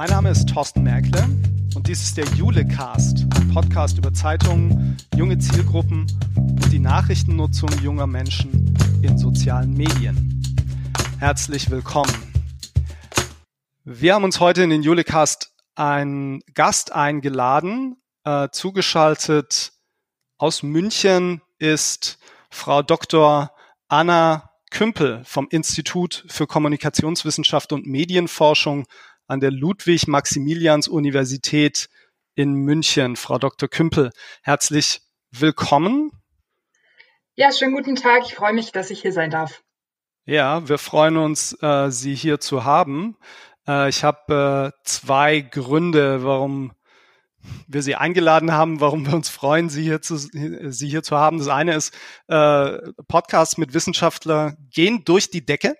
Mein Name ist Thorsten Merkle und dies ist der Julecast, ein Podcast über Zeitungen, junge Zielgruppen und die Nachrichtennutzung junger Menschen in sozialen Medien. Herzlich willkommen. Wir haben uns heute in den Julecast einen Gast eingeladen. Äh, zugeschaltet aus München ist Frau Dr. Anna Kümpel vom Institut für Kommunikationswissenschaft und Medienforschung an der Ludwig-Maximilians-Universität in München. Frau Dr. Kümpel, herzlich willkommen. Ja, schönen guten Tag. Ich freue mich, dass ich hier sein darf. Ja, wir freuen uns, äh, Sie hier zu haben. Äh, ich habe äh, zwei Gründe, warum wir Sie eingeladen haben, warum wir uns freuen, Sie hier zu, Sie hier zu haben. Das eine ist, äh, Podcasts mit Wissenschaftler gehen durch die Decke,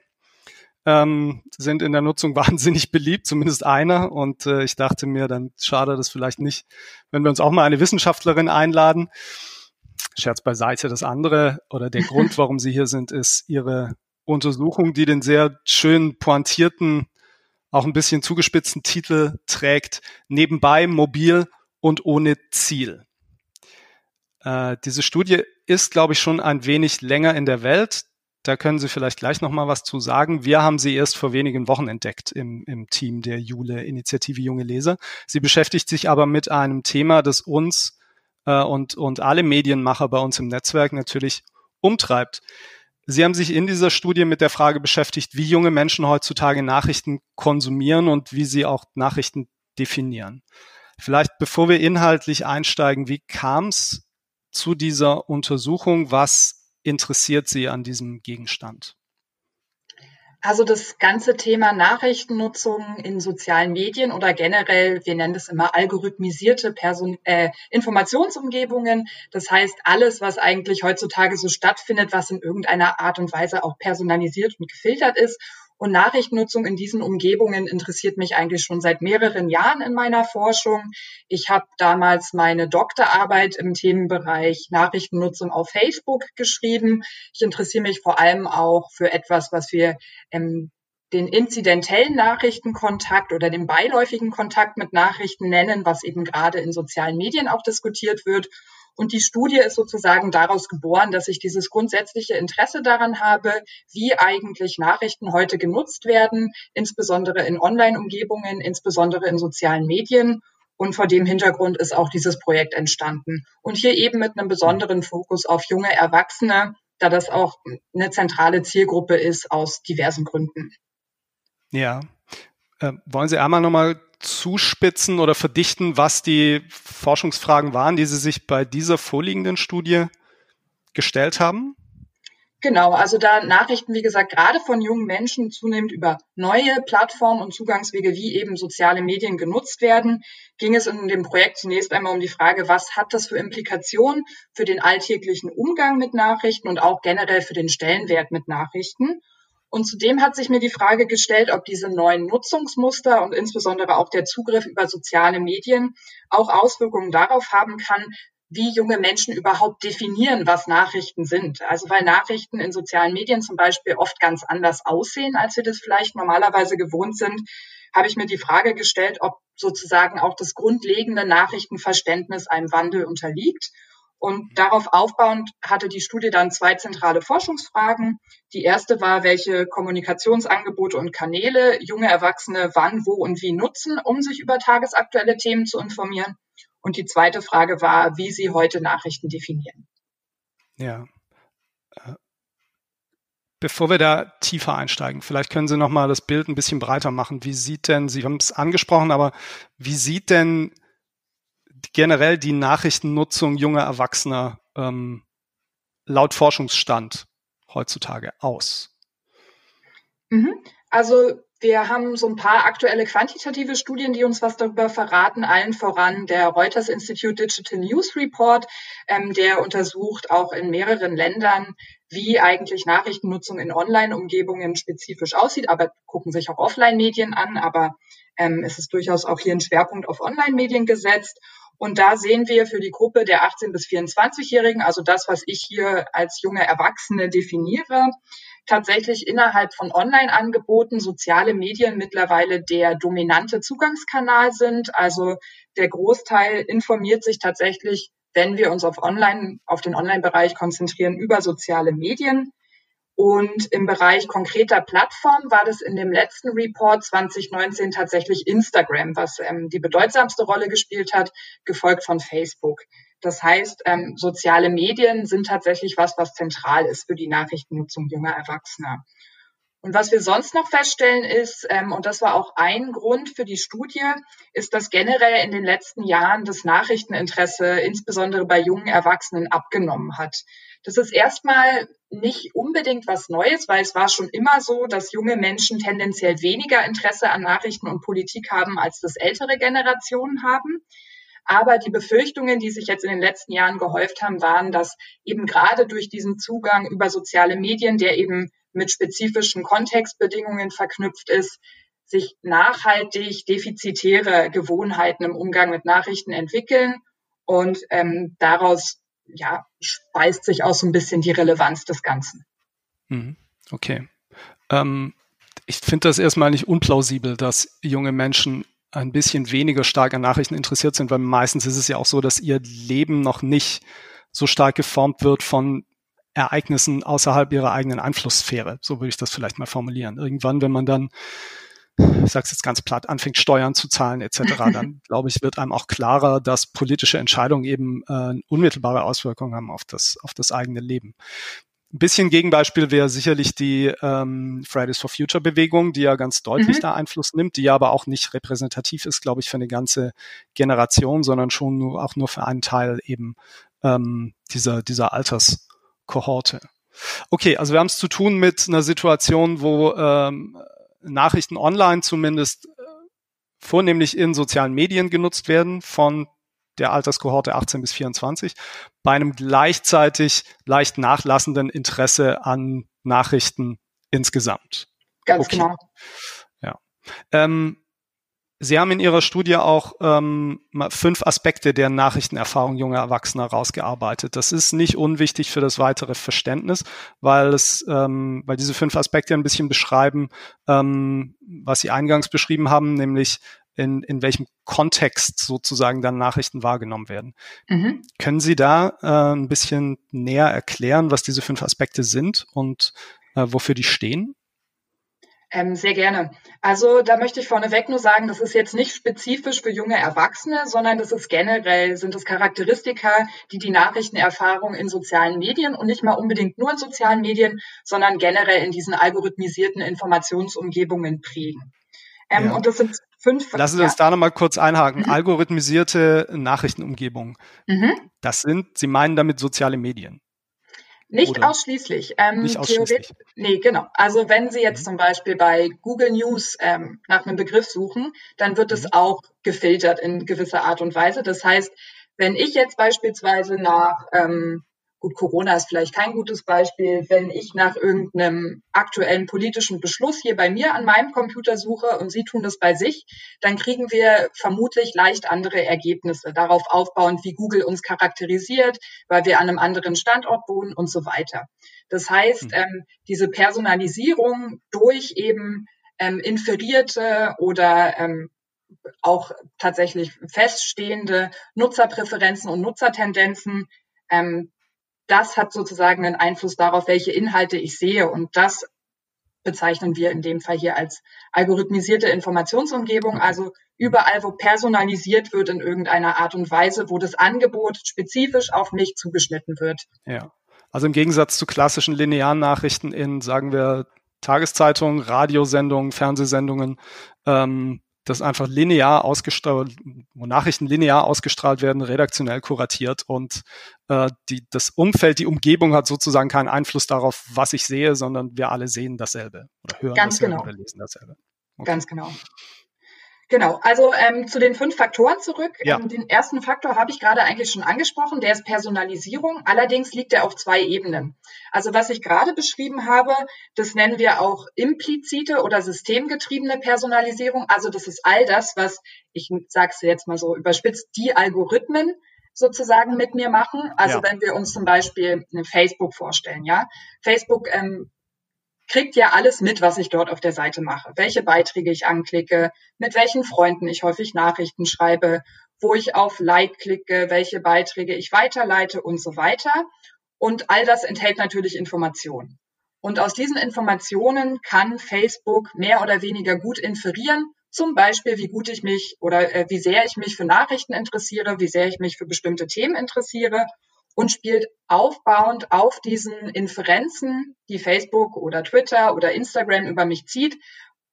ähm, sind in der Nutzung wahnsinnig beliebt, zumindest einer. Und äh, ich dachte mir, dann schade das vielleicht nicht, wenn wir uns auch mal eine Wissenschaftlerin einladen. Scherz beiseite. Das andere oder der Grund, warum Sie hier sind, ist Ihre Untersuchung, die den sehr schön pointierten auch ein bisschen zugespitzten Titel trägt, nebenbei mobil und ohne Ziel. Äh, diese Studie ist, glaube ich, schon ein wenig länger in der Welt. Da können Sie vielleicht gleich noch mal was zu sagen. Wir haben sie erst vor wenigen Wochen entdeckt im, im Team der Jule Initiative Junge Leser. Sie beschäftigt sich aber mit einem Thema, das uns äh, und, und alle Medienmacher bei uns im Netzwerk natürlich umtreibt. Sie haben sich in dieser Studie mit der Frage beschäftigt, wie junge Menschen heutzutage Nachrichten konsumieren und wie sie auch Nachrichten definieren. Vielleicht bevor wir inhaltlich einsteigen, wie kam es zu dieser Untersuchung? Was interessiert Sie an diesem Gegenstand? Also das ganze Thema Nachrichtennutzung in sozialen Medien oder generell, wir nennen das immer algorithmisierte Person äh, Informationsumgebungen. Das heißt, alles, was eigentlich heutzutage so stattfindet, was in irgendeiner Art und Weise auch personalisiert und gefiltert ist und Nachrichtennutzung in diesen Umgebungen interessiert mich eigentlich schon seit mehreren Jahren in meiner Forschung. Ich habe damals meine Doktorarbeit im Themenbereich Nachrichtennutzung auf Facebook geschrieben. Ich interessiere mich vor allem auch für etwas, was wir ähm, den inzidentellen Nachrichtenkontakt oder den beiläufigen Kontakt mit Nachrichten nennen, was eben gerade in sozialen Medien auch diskutiert wird. Und die Studie ist sozusagen daraus geboren, dass ich dieses grundsätzliche Interesse daran habe, wie eigentlich Nachrichten heute genutzt werden, insbesondere in Online-Umgebungen, insbesondere in sozialen Medien. Und vor dem Hintergrund ist auch dieses Projekt entstanden. Und hier eben mit einem besonderen Fokus auf junge Erwachsene, da das auch eine zentrale Zielgruppe ist aus diversen Gründen. Ja. Äh, wollen Sie einmal nochmal zuspitzen oder verdichten, was die Forschungsfragen waren, die Sie sich bei dieser vorliegenden Studie gestellt haben? Genau, also da Nachrichten, wie gesagt, gerade von jungen Menschen zunehmend über neue Plattformen und Zugangswege wie eben soziale Medien genutzt werden, ging es in dem Projekt zunächst einmal um die Frage, was hat das für Implikationen für den alltäglichen Umgang mit Nachrichten und auch generell für den Stellenwert mit Nachrichten. Und zudem hat sich mir die Frage gestellt, ob diese neuen Nutzungsmuster und insbesondere auch der Zugriff über soziale Medien auch Auswirkungen darauf haben kann, wie junge Menschen überhaupt definieren, was Nachrichten sind. Also weil Nachrichten in sozialen Medien zum Beispiel oft ganz anders aussehen, als wir das vielleicht normalerweise gewohnt sind, habe ich mir die Frage gestellt, ob sozusagen auch das grundlegende Nachrichtenverständnis einem Wandel unterliegt und darauf aufbauend hatte die Studie dann zwei zentrale Forschungsfragen. Die erste war, welche Kommunikationsangebote und Kanäle junge Erwachsene wann, wo und wie nutzen, um sich über tagesaktuelle Themen zu informieren. Und die zweite Frage war, wie sie heute Nachrichten definieren. Ja. Äh, bevor wir da tiefer einsteigen, vielleicht können Sie noch mal das Bild ein bisschen breiter machen. Wie sieht denn, Sie haben es angesprochen, aber wie sieht denn generell die Nachrichtennutzung junger Erwachsener ähm, laut Forschungsstand heutzutage aus? Mhm. Also wir haben so ein paar aktuelle quantitative Studien, die uns was darüber verraten. Allen voran der Reuters Institute Digital News Report, ähm, der untersucht auch in mehreren Ländern, wie eigentlich Nachrichtennutzung in Online-Umgebungen spezifisch aussieht, aber gucken sich auch Offline-Medien an. Aber ähm, es ist durchaus auch hier ein Schwerpunkt auf Online-Medien gesetzt. Und da sehen wir für die Gruppe der 18 bis 24-Jährigen, also das, was ich hier als junge Erwachsene definiere, tatsächlich innerhalb von Online-Angeboten soziale Medien mittlerweile der dominante Zugangskanal sind. Also der Großteil informiert sich tatsächlich, wenn wir uns auf Online, auf den Online-Bereich konzentrieren, über soziale Medien. Und im Bereich konkreter Plattformen war das in dem letzten Report 2019 tatsächlich Instagram, was ähm, die bedeutsamste Rolle gespielt hat, gefolgt von Facebook. Das heißt, ähm, soziale Medien sind tatsächlich was, was zentral ist für die Nachrichtennutzung junger Erwachsener. Und was wir sonst noch feststellen ist, ähm, und das war auch ein Grund für die Studie, ist, dass generell in den letzten Jahren das Nachrichteninteresse insbesondere bei jungen Erwachsenen abgenommen hat. Das ist erstmal nicht unbedingt was Neues, weil es war schon immer so, dass junge Menschen tendenziell weniger Interesse an Nachrichten und Politik haben, als das ältere Generationen haben. Aber die Befürchtungen, die sich jetzt in den letzten Jahren gehäuft haben, waren, dass eben gerade durch diesen Zugang über soziale Medien, der eben mit spezifischen Kontextbedingungen verknüpft ist, sich nachhaltig defizitäre Gewohnheiten im Umgang mit Nachrichten entwickeln und ähm, daraus ja, speist sich auch so ein bisschen die Relevanz des Ganzen. Mhm. Okay. Ähm, ich finde das erstmal nicht unplausibel, dass junge Menschen ein bisschen weniger stark an Nachrichten interessiert sind, weil meistens ist es ja auch so, dass ihr Leben noch nicht so stark geformt wird von Ereignissen außerhalb ihrer eigenen Einflusssphäre. So würde ich das vielleicht mal formulieren. Irgendwann, wenn man dann, ich sage es jetzt ganz platt, anfängt Steuern zu zahlen etc., dann glaube ich, wird einem auch klarer, dass politische Entscheidungen eben äh, unmittelbare Auswirkungen haben auf das, auf das eigene Leben. Ein bisschen Gegenbeispiel wäre sicherlich die ähm, Fridays for Future Bewegung, die ja ganz deutlich mhm. da Einfluss nimmt, die aber auch nicht repräsentativ ist, glaube ich, für eine ganze Generation, sondern schon nur, auch nur für einen Teil eben ähm, dieser, dieser Alters, Kohorte. Okay, also wir haben es zu tun mit einer Situation, wo ähm, Nachrichten online zumindest äh, vornehmlich in sozialen Medien genutzt werden von der Alterskohorte 18 bis 24, bei einem gleichzeitig leicht nachlassenden Interesse an Nachrichten insgesamt. Ganz okay. genau. Ja. Ähm, Sie haben in Ihrer Studie auch ähm, fünf Aspekte der Nachrichtenerfahrung junger Erwachsener rausgearbeitet. Das ist nicht unwichtig für das weitere Verständnis, weil es, ähm, weil diese fünf Aspekte ein bisschen beschreiben, ähm, was Sie eingangs beschrieben haben, nämlich in, in welchem Kontext sozusagen dann Nachrichten wahrgenommen werden. Mhm. Können Sie da äh, ein bisschen näher erklären, was diese fünf Aspekte sind und äh, wofür die stehen? Ähm, sehr gerne. Also da möchte ich vorneweg nur sagen, das ist jetzt nicht spezifisch für junge Erwachsene, sondern das ist generell, sind es Charakteristika, die die Nachrichtenerfahrung in sozialen Medien und nicht mal unbedingt nur in sozialen Medien, sondern generell in diesen algorithmisierten Informationsumgebungen prägen. Ähm, ja. Und das sind fünf. Lassen Sie ja. uns da nochmal kurz einhaken. Mhm. Algorithmisierte Nachrichtenumgebungen. Mhm. Das sind, Sie meinen damit soziale Medien? Nicht Oder? ausschließlich. Ähm, Nicht ausschließlich. Nee, genau. Also wenn Sie jetzt mhm. zum Beispiel bei Google News ähm, nach einem Begriff suchen, dann wird es mhm. auch gefiltert in gewisser Art und Weise. Das heißt, wenn ich jetzt beispielsweise nach ähm, Gut, Corona ist vielleicht kein gutes Beispiel. Wenn ich nach irgendeinem aktuellen politischen Beschluss hier bei mir an meinem Computer suche und Sie tun das bei sich, dann kriegen wir vermutlich leicht andere Ergebnisse, darauf aufbauend, wie Google uns charakterisiert, weil wir an einem anderen Standort wohnen und so weiter. Das heißt, mhm. ähm, diese Personalisierung durch eben ähm, inferierte oder ähm, auch tatsächlich feststehende Nutzerpräferenzen und Nutzertendenzen, ähm, das hat sozusagen einen Einfluss darauf, welche Inhalte ich sehe. Und das bezeichnen wir in dem Fall hier als algorithmisierte Informationsumgebung, also überall, wo personalisiert wird in irgendeiner Art und Weise, wo das Angebot spezifisch auf mich zugeschnitten wird. Ja. Also im Gegensatz zu klassischen linearen Nachrichten in, sagen wir, Tageszeitungen, Radiosendungen, Fernsehsendungen, ähm, das einfach linear ausgestrahlt, wo Nachrichten linear ausgestrahlt werden, redaktionell kuratiert und die, das Umfeld, die Umgebung hat sozusagen keinen Einfluss darauf, was ich sehe, sondern wir alle sehen dasselbe oder hören Ganz dasselbe genau. oder lesen dasselbe. Okay. Ganz genau. Genau, also ähm, zu den fünf Faktoren zurück. Ja. Ähm, den ersten Faktor habe ich gerade eigentlich schon angesprochen, der ist Personalisierung. Allerdings liegt er auf zwei Ebenen. Also was ich gerade beschrieben habe, das nennen wir auch implizite oder systemgetriebene Personalisierung. Also das ist all das, was, ich sage es jetzt mal so überspitzt, die Algorithmen sozusagen mit mir machen. Also ja. wenn wir uns zum Beispiel Facebook vorstellen, ja. Facebook ähm, kriegt ja alles mit, was ich dort auf der Seite mache. Welche Beiträge ich anklicke, mit welchen Freunden ich häufig Nachrichten schreibe, wo ich auf Like klicke, welche Beiträge ich weiterleite und so weiter. Und all das enthält natürlich Informationen. Und aus diesen Informationen kann Facebook mehr oder weniger gut inferieren, zum Beispiel, wie gut ich mich oder äh, wie sehr ich mich für Nachrichten interessiere, wie sehr ich mich für bestimmte Themen interessiere und spielt aufbauend auf diesen Inferenzen, die Facebook oder Twitter oder Instagram über mich zieht,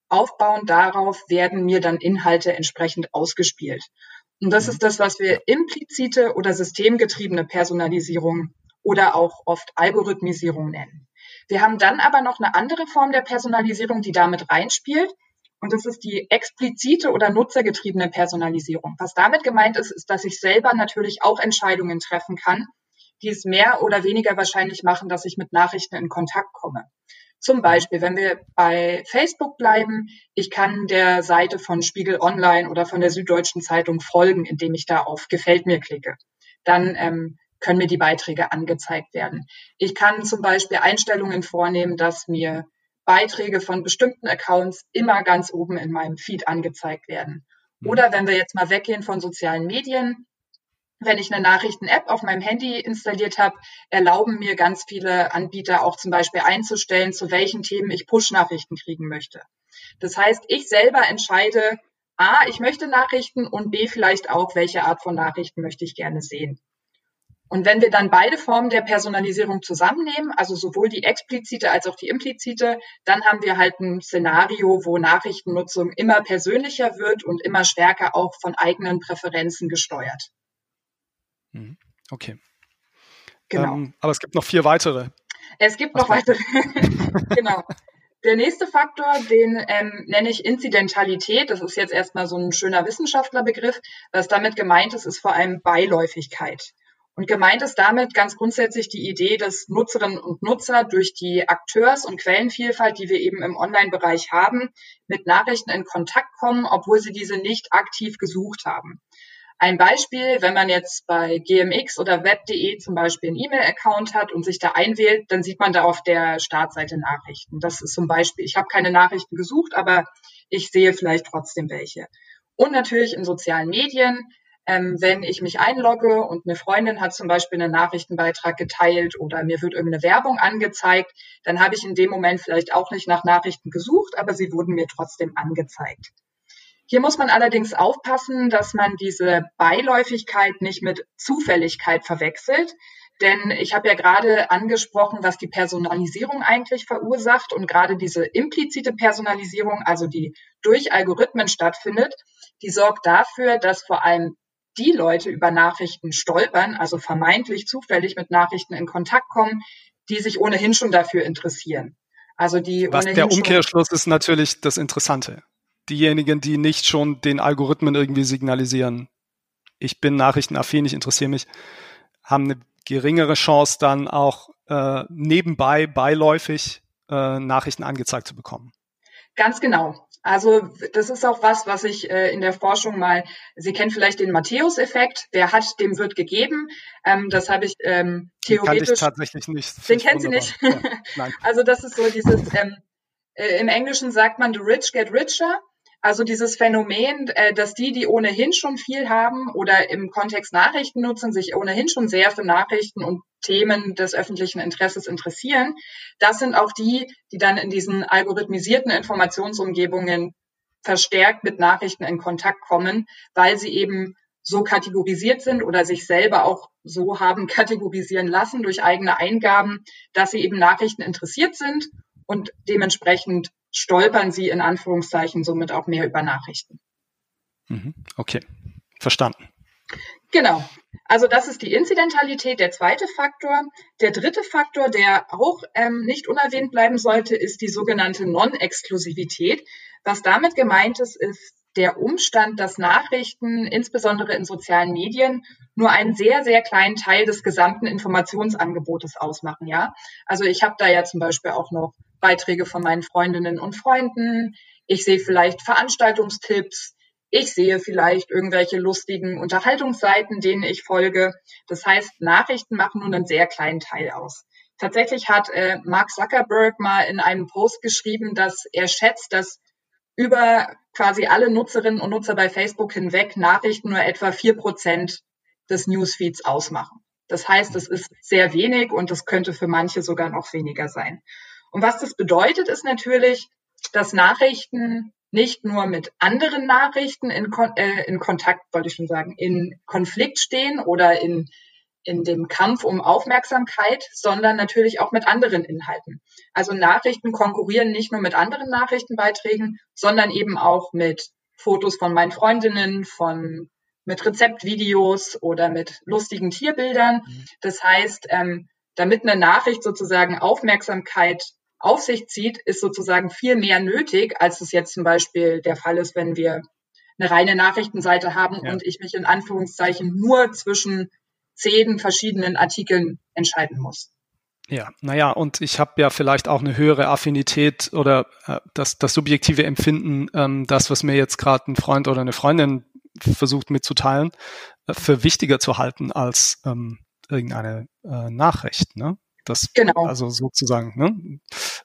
aufbauend darauf werden mir dann Inhalte entsprechend ausgespielt. Und das mhm. ist das, was wir implizite oder systemgetriebene Personalisierung oder auch oft Algorithmisierung nennen. Wir haben dann aber noch eine andere Form der Personalisierung, die damit reinspielt. Und das ist die explizite oder nutzergetriebene Personalisierung. Was damit gemeint ist, ist, dass ich selber natürlich auch Entscheidungen treffen kann, die es mehr oder weniger wahrscheinlich machen, dass ich mit Nachrichten in Kontakt komme. Zum Beispiel, wenn wir bei Facebook bleiben, ich kann der Seite von Spiegel Online oder von der Süddeutschen Zeitung folgen, indem ich da auf Gefällt mir klicke. Dann ähm, können mir die Beiträge angezeigt werden. Ich kann zum Beispiel Einstellungen vornehmen, dass mir Beiträge von bestimmten Accounts immer ganz oben in meinem Feed angezeigt werden. Mhm. Oder wenn wir jetzt mal weggehen von sozialen Medien, wenn ich eine Nachrichten-App auf meinem Handy installiert habe, erlauben mir ganz viele Anbieter auch zum Beispiel einzustellen, zu welchen Themen ich Push-Nachrichten kriegen möchte. Das heißt, ich selber entscheide, A, ich möchte Nachrichten und B, vielleicht auch, welche Art von Nachrichten möchte ich gerne sehen. Und wenn wir dann beide Formen der Personalisierung zusammennehmen, also sowohl die explizite als auch die implizite, dann haben wir halt ein Szenario, wo Nachrichtennutzung immer persönlicher wird und immer stärker auch von eigenen Präferenzen gesteuert. Mhm. Okay. Genau. Ähm, aber es gibt noch vier weitere. Es gibt noch weitere. genau. Der nächste Faktor, den ähm, nenne ich Inzidentalität. Das ist jetzt erstmal so ein schöner Wissenschaftlerbegriff. Was damit gemeint ist, ist vor allem Beiläufigkeit. Und gemeint ist damit ganz grundsätzlich die Idee, dass Nutzerinnen und Nutzer durch die Akteurs- und Quellenvielfalt, die wir eben im Online-Bereich haben, mit Nachrichten in Kontakt kommen, obwohl sie diese nicht aktiv gesucht haben. Ein Beispiel, wenn man jetzt bei GMX oder web.de zum Beispiel einen E-Mail-Account hat und sich da einwählt, dann sieht man da auf der Startseite Nachrichten. Das ist zum Beispiel, ich habe keine Nachrichten gesucht, aber ich sehe vielleicht trotzdem welche. Und natürlich in sozialen Medien, ähm, wenn ich mich einlogge und eine Freundin hat zum Beispiel einen Nachrichtenbeitrag geteilt oder mir wird irgendeine Werbung angezeigt, dann habe ich in dem Moment vielleicht auch nicht nach Nachrichten gesucht, aber sie wurden mir trotzdem angezeigt. Hier muss man allerdings aufpassen, dass man diese Beiläufigkeit nicht mit Zufälligkeit verwechselt. Denn ich habe ja gerade angesprochen, was die Personalisierung eigentlich verursacht und gerade diese implizite Personalisierung, also die durch Algorithmen stattfindet, die sorgt dafür, dass vor allem die Leute über Nachrichten stolpern, also vermeintlich zufällig mit Nachrichten in Kontakt kommen, die sich ohnehin schon dafür interessieren. Also die Was der Umkehrschluss ist natürlich das Interessante diejenigen, die nicht schon den Algorithmen irgendwie signalisieren, ich bin nachrichtenaffin, ich interessiere mich, haben eine geringere Chance dann auch äh, nebenbei, beiläufig äh, Nachrichten angezeigt zu bekommen. Ganz genau. Also das ist auch was, was ich äh, in der Forschung mal, Sie kennen vielleicht den Matthäus-Effekt, der hat, dem wird gegeben. Ähm, das habe ich ähm, theoretisch. Den ich tatsächlich nicht. Den kennen Sie nicht? Ja, also das ist so dieses, ähm, äh, im Englischen sagt man, the rich get richer. Also dieses Phänomen, äh, dass die, die ohnehin schon viel haben oder im Kontext Nachrichten nutzen, sich ohnehin schon sehr für Nachrichten und Themen des öffentlichen Interesses interessieren, das sind auch die, die dann in diesen algorithmisierten Informationsumgebungen verstärkt mit Nachrichten in Kontakt kommen, weil sie eben so kategorisiert sind oder sich selber auch so haben kategorisieren lassen durch eigene Eingaben, dass sie eben Nachrichten interessiert sind und dementsprechend stolpern sie in Anführungszeichen somit auch mehr über Nachrichten. Mhm. Okay, verstanden. Genau. Also das ist die Inzidentalität, der zweite Faktor. Der dritte Faktor, der auch ähm, nicht unerwähnt bleiben sollte, ist die sogenannte Non-Exklusivität. Was damit gemeint ist, ist der Umstand, dass Nachrichten, insbesondere in sozialen Medien, nur einen sehr, sehr kleinen Teil des gesamten Informationsangebotes ausmachen. Ja, also ich habe da ja zum Beispiel auch noch Beiträge von meinen Freundinnen und Freunden. Ich sehe vielleicht Veranstaltungstipps. Ich sehe vielleicht irgendwelche lustigen Unterhaltungsseiten, denen ich folge. Das heißt, Nachrichten machen nur einen sehr kleinen Teil aus. Tatsächlich hat äh, Mark Zuckerberg mal in einem Post geschrieben, dass er schätzt, dass über quasi alle Nutzerinnen und Nutzer bei Facebook hinweg Nachrichten nur etwa vier Prozent des Newsfeeds ausmachen. Das heißt, es ist sehr wenig und es könnte für manche sogar noch weniger sein. Und was das bedeutet, ist natürlich, dass Nachrichten nicht nur mit anderen Nachrichten in, äh, in Kontakt, wollte ich schon sagen, in Konflikt stehen oder in, in dem Kampf um Aufmerksamkeit, sondern natürlich auch mit anderen Inhalten. Also Nachrichten konkurrieren nicht nur mit anderen Nachrichtenbeiträgen, sondern eben auch mit Fotos von meinen Freundinnen, von mit Rezeptvideos oder mit lustigen Tierbildern. Mhm. Das heißt, ähm, damit eine Nachricht sozusagen Aufmerksamkeit auf sich zieht, ist sozusagen viel mehr nötig, als es jetzt zum Beispiel der Fall ist, wenn wir eine reine Nachrichtenseite haben ja. und ich mich in Anführungszeichen nur zwischen zehn verschiedenen Artikeln entscheiden muss. Ja, naja, und ich habe ja vielleicht auch eine höhere Affinität oder äh, das, das subjektive Empfinden, ähm, das, was mir jetzt gerade ein Freund oder eine Freundin versucht mitzuteilen, äh, für wichtiger zu halten als ähm, irgendeine äh, Nachricht. Ne? Das, genau. Also sozusagen, ne?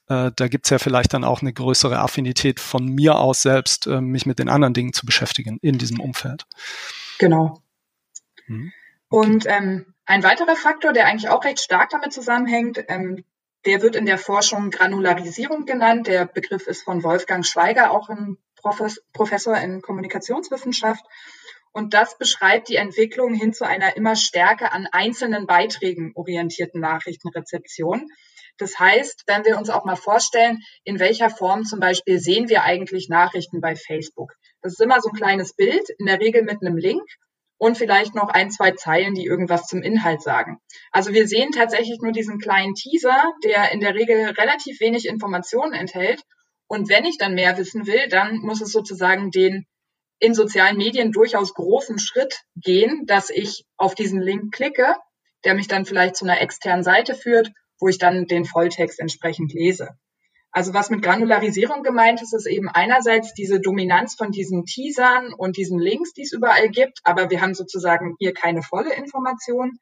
Äh, da gibt's ja vielleicht dann auch eine größere Affinität von mir aus selbst, äh, mich mit den anderen Dingen zu beschäftigen in diesem Umfeld. Genau. Hm. Und ähm, ein weiterer Faktor, der eigentlich auch recht stark damit zusammenhängt, ähm, der wird in der Forschung Granularisierung genannt. Der Begriff ist von Wolfgang Schweiger, auch ein Professor in Kommunikationswissenschaft. Und das beschreibt die Entwicklung hin zu einer immer stärker an einzelnen Beiträgen orientierten Nachrichtenrezeption. Das heißt, wenn wir uns auch mal vorstellen, in welcher Form zum Beispiel sehen wir eigentlich Nachrichten bei Facebook. Das ist immer so ein kleines Bild, in der Regel mit einem Link und vielleicht noch ein, zwei Zeilen, die irgendwas zum Inhalt sagen. Also wir sehen tatsächlich nur diesen kleinen Teaser, der in der Regel relativ wenig Informationen enthält. Und wenn ich dann mehr wissen will, dann muss es sozusagen den in sozialen Medien durchaus großen Schritt gehen, dass ich auf diesen Link klicke, der mich dann vielleicht zu einer externen Seite führt, wo ich dann den Volltext entsprechend lese. Also was mit Granularisierung gemeint ist, ist eben einerseits diese Dominanz von diesen Teasern und diesen Links, die es überall gibt, aber wir haben sozusagen hier keine volle Information.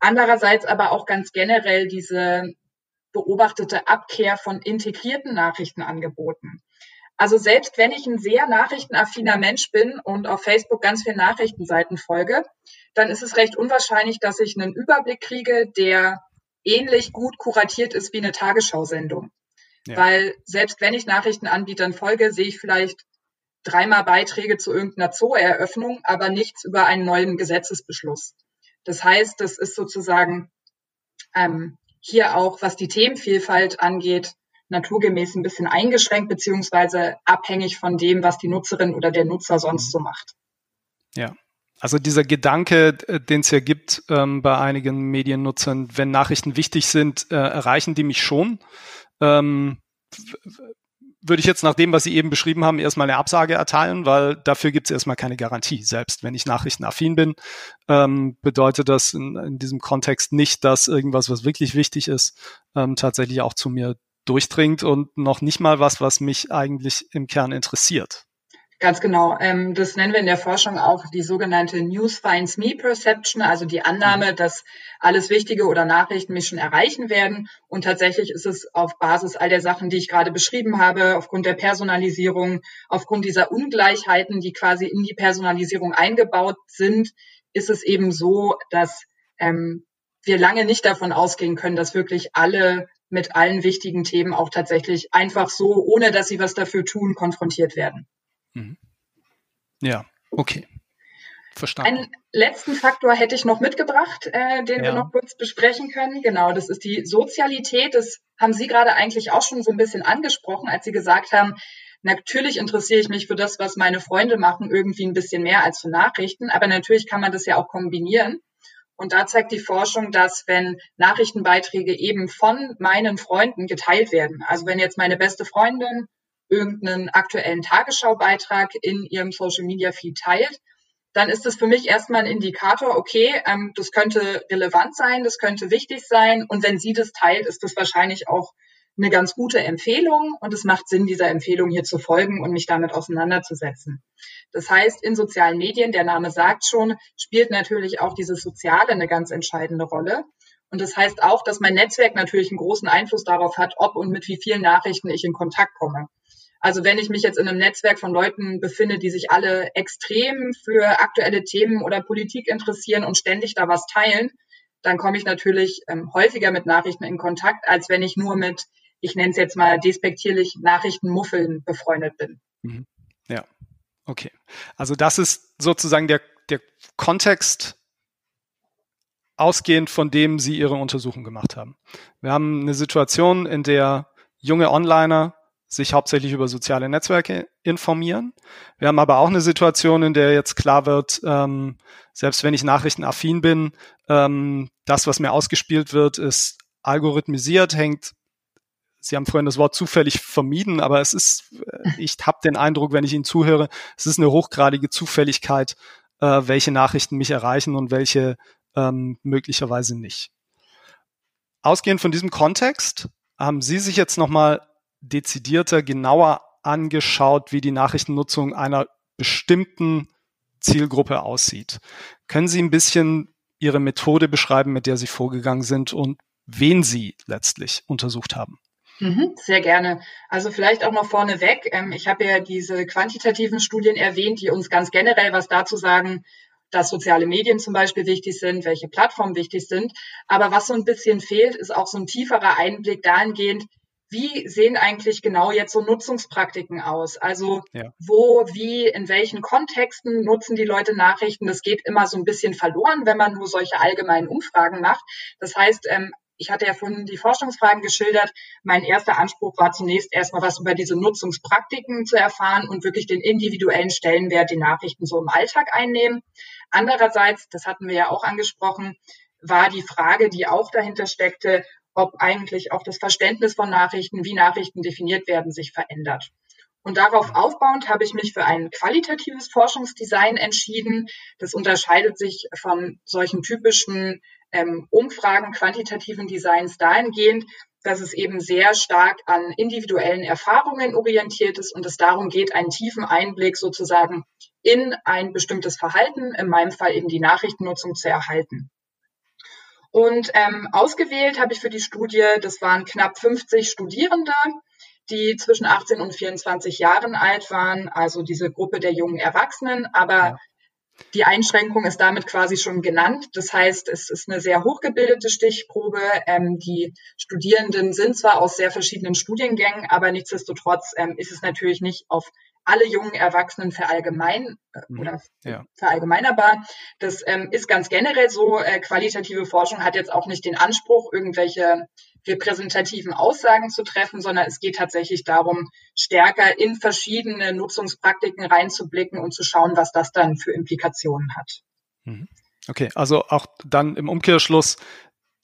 Andererseits aber auch ganz generell diese beobachtete Abkehr von integrierten Nachrichtenangeboten. Also selbst wenn ich ein sehr nachrichtenaffiner Mensch bin und auf Facebook ganz vielen Nachrichtenseiten folge, dann ist es recht unwahrscheinlich, dass ich einen Überblick kriege, der ähnlich gut kuratiert ist wie eine Tagesschausendung. Ja. Weil selbst wenn ich Nachrichtenanbietern folge, sehe ich vielleicht dreimal Beiträge zu irgendeiner Zoo-Eröffnung, aber nichts über einen neuen Gesetzesbeschluss. Das heißt, das ist sozusagen ähm, hier auch, was die Themenvielfalt angeht, naturgemäß ein bisschen eingeschränkt beziehungsweise abhängig von dem, was die Nutzerin oder der Nutzer sonst so macht. Ja. Also dieser Gedanke, äh, den es ja gibt ähm, bei einigen Mediennutzern, wenn Nachrichten wichtig sind, äh, erreichen die mich schon. Ähm, würde ich jetzt nach dem, was Sie eben beschrieben haben, erstmal eine Absage erteilen, weil dafür gibt es erstmal keine Garantie. Selbst wenn ich nachrichtenaffin bin, ähm, bedeutet das in, in, diesem Kontext nicht, dass irgendwas, was wirklich wichtig ist, ähm, tatsächlich auch zu mir durchdringt und noch nicht mal was, was mich eigentlich im Kern interessiert. Ganz genau. Ähm, das nennen wir in der Forschung auch die sogenannte News Finds Me Perception, also die Annahme, mhm. dass alles Wichtige oder Nachrichten mich schon erreichen werden. Und tatsächlich ist es auf Basis all der Sachen, die ich gerade beschrieben habe, aufgrund der Personalisierung, aufgrund dieser Ungleichheiten, die quasi in die Personalisierung eingebaut sind, ist es eben so, dass ähm, wir lange nicht davon ausgehen können, dass wirklich alle mit allen wichtigen Themen auch tatsächlich einfach so, ohne dass sie was dafür tun, konfrontiert werden. Mhm. Ja, okay. Verstanden. Einen letzten Faktor hätte ich noch mitgebracht, äh, den ja. wir noch kurz besprechen können. Genau, das ist die Sozialität. Das haben Sie gerade eigentlich auch schon so ein bisschen angesprochen, als Sie gesagt haben, natürlich interessiere ich mich für das, was meine Freunde machen, irgendwie ein bisschen mehr als für Nachrichten. Aber natürlich kann man das ja auch kombinieren. Und da zeigt die Forschung, dass wenn Nachrichtenbeiträge eben von meinen Freunden geteilt werden, also wenn jetzt meine beste Freundin irgendeinen aktuellen Tagesschaubeitrag in ihrem Social Media Feed teilt, dann ist das für mich erstmal ein Indikator, okay, ähm, das könnte relevant sein, das könnte wichtig sein. Und wenn sie das teilt, ist das wahrscheinlich auch eine ganz gute Empfehlung und es macht Sinn, dieser Empfehlung hier zu folgen und mich damit auseinanderzusetzen. Das heißt, in sozialen Medien, der Name sagt schon, spielt natürlich auch dieses Soziale eine ganz entscheidende Rolle. Und das heißt auch, dass mein Netzwerk natürlich einen großen Einfluss darauf hat, ob und mit wie vielen Nachrichten ich in Kontakt komme. Also wenn ich mich jetzt in einem Netzwerk von Leuten befinde, die sich alle extrem für aktuelle Themen oder Politik interessieren und ständig da was teilen, dann komme ich natürlich ähm, häufiger mit Nachrichten in Kontakt, als wenn ich nur mit, ich nenne es jetzt mal despektierlich, Nachrichtenmuffeln befreundet bin. Mhm. Ja, okay. Also das ist sozusagen der, der Kontext, ausgehend von dem Sie Ihre Untersuchung gemacht haben. Wir haben eine Situation, in der junge Onliner sich hauptsächlich über soziale Netzwerke informieren. Wir haben aber auch eine Situation, in der jetzt klar wird, ähm, selbst wenn ich nachrichtenaffin bin, ähm, das, was mir ausgespielt wird, ist algorithmisiert, hängt Sie haben vorhin das Wort zufällig vermieden, aber es ist, äh, ich habe den Eindruck, wenn ich Ihnen zuhöre, es ist eine hochgradige Zufälligkeit, äh, welche Nachrichten mich erreichen und welche ähm, möglicherweise nicht. Ausgehend von diesem Kontext haben Sie sich jetzt nochmal dezidierter, genauer angeschaut, wie die Nachrichtennutzung einer bestimmten Zielgruppe aussieht. Können Sie ein bisschen Ihre Methode beschreiben, mit der Sie vorgegangen sind und wen Sie letztlich untersucht haben? Mhm, sehr gerne. Also vielleicht auch noch vorneweg. Ähm, ich habe ja diese quantitativen Studien erwähnt, die uns ganz generell was dazu sagen, dass soziale Medien zum Beispiel wichtig sind, welche Plattformen wichtig sind. Aber was so ein bisschen fehlt, ist auch so ein tieferer Einblick dahingehend, wie sehen eigentlich genau jetzt so Nutzungspraktiken aus? Also ja. wo, wie, in welchen Kontexten nutzen die Leute Nachrichten? Das geht immer so ein bisschen verloren, wenn man nur solche allgemeinen Umfragen macht. Das heißt, ähm, ich hatte ja vorhin die Forschungsfragen geschildert. Mein erster Anspruch war zunächst erstmal was über diese Nutzungspraktiken zu erfahren und wirklich den individuellen Stellenwert, die Nachrichten so im Alltag einnehmen. Andererseits, das hatten wir ja auch angesprochen, war die Frage, die auch dahinter steckte, ob eigentlich auch das Verständnis von Nachrichten, wie Nachrichten definiert werden, sich verändert. Und darauf aufbauend habe ich mich für ein qualitatives Forschungsdesign entschieden. Das unterscheidet sich von solchen typischen ähm, Umfragen, quantitativen Designs dahingehend, dass es eben sehr stark an individuellen Erfahrungen orientiert ist und es darum geht, einen tiefen Einblick sozusagen in ein bestimmtes Verhalten, in meinem Fall eben die Nachrichtennutzung zu erhalten. Und ähm, ausgewählt habe ich für die Studie, das waren knapp 50 Studierende, die zwischen 18 und 24 Jahren alt waren, also diese Gruppe der jungen Erwachsenen, aber ja. Die Einschränkung ist damit quasi schon genannt. Das heißt, es ist eine sehr hochgebildete Stichprobe. Ähm, die Studierenden sind zwar aus sehr verschiedenen Studiengängen, aber nichtsdestotrotz ähm, ist es natürlich nicht auf alle jungen Erwachsenen verallgemein äh, mhm. oder ja. verallgemeinerbar. Das ähm, ist ganz generell so. Äh, qualitative Forschung hat jetzt auch nicht den Anspruch, irgendwelche repräsentativen Aussagen zu treffen, sondern es geht tatsächlich darum, stärker in verschiedene Nutzungspraktiken reinzublicken und zu schauen, was das dann für Implikationen hat. Mhm. Okay, also auch dann im Umkehrschluss,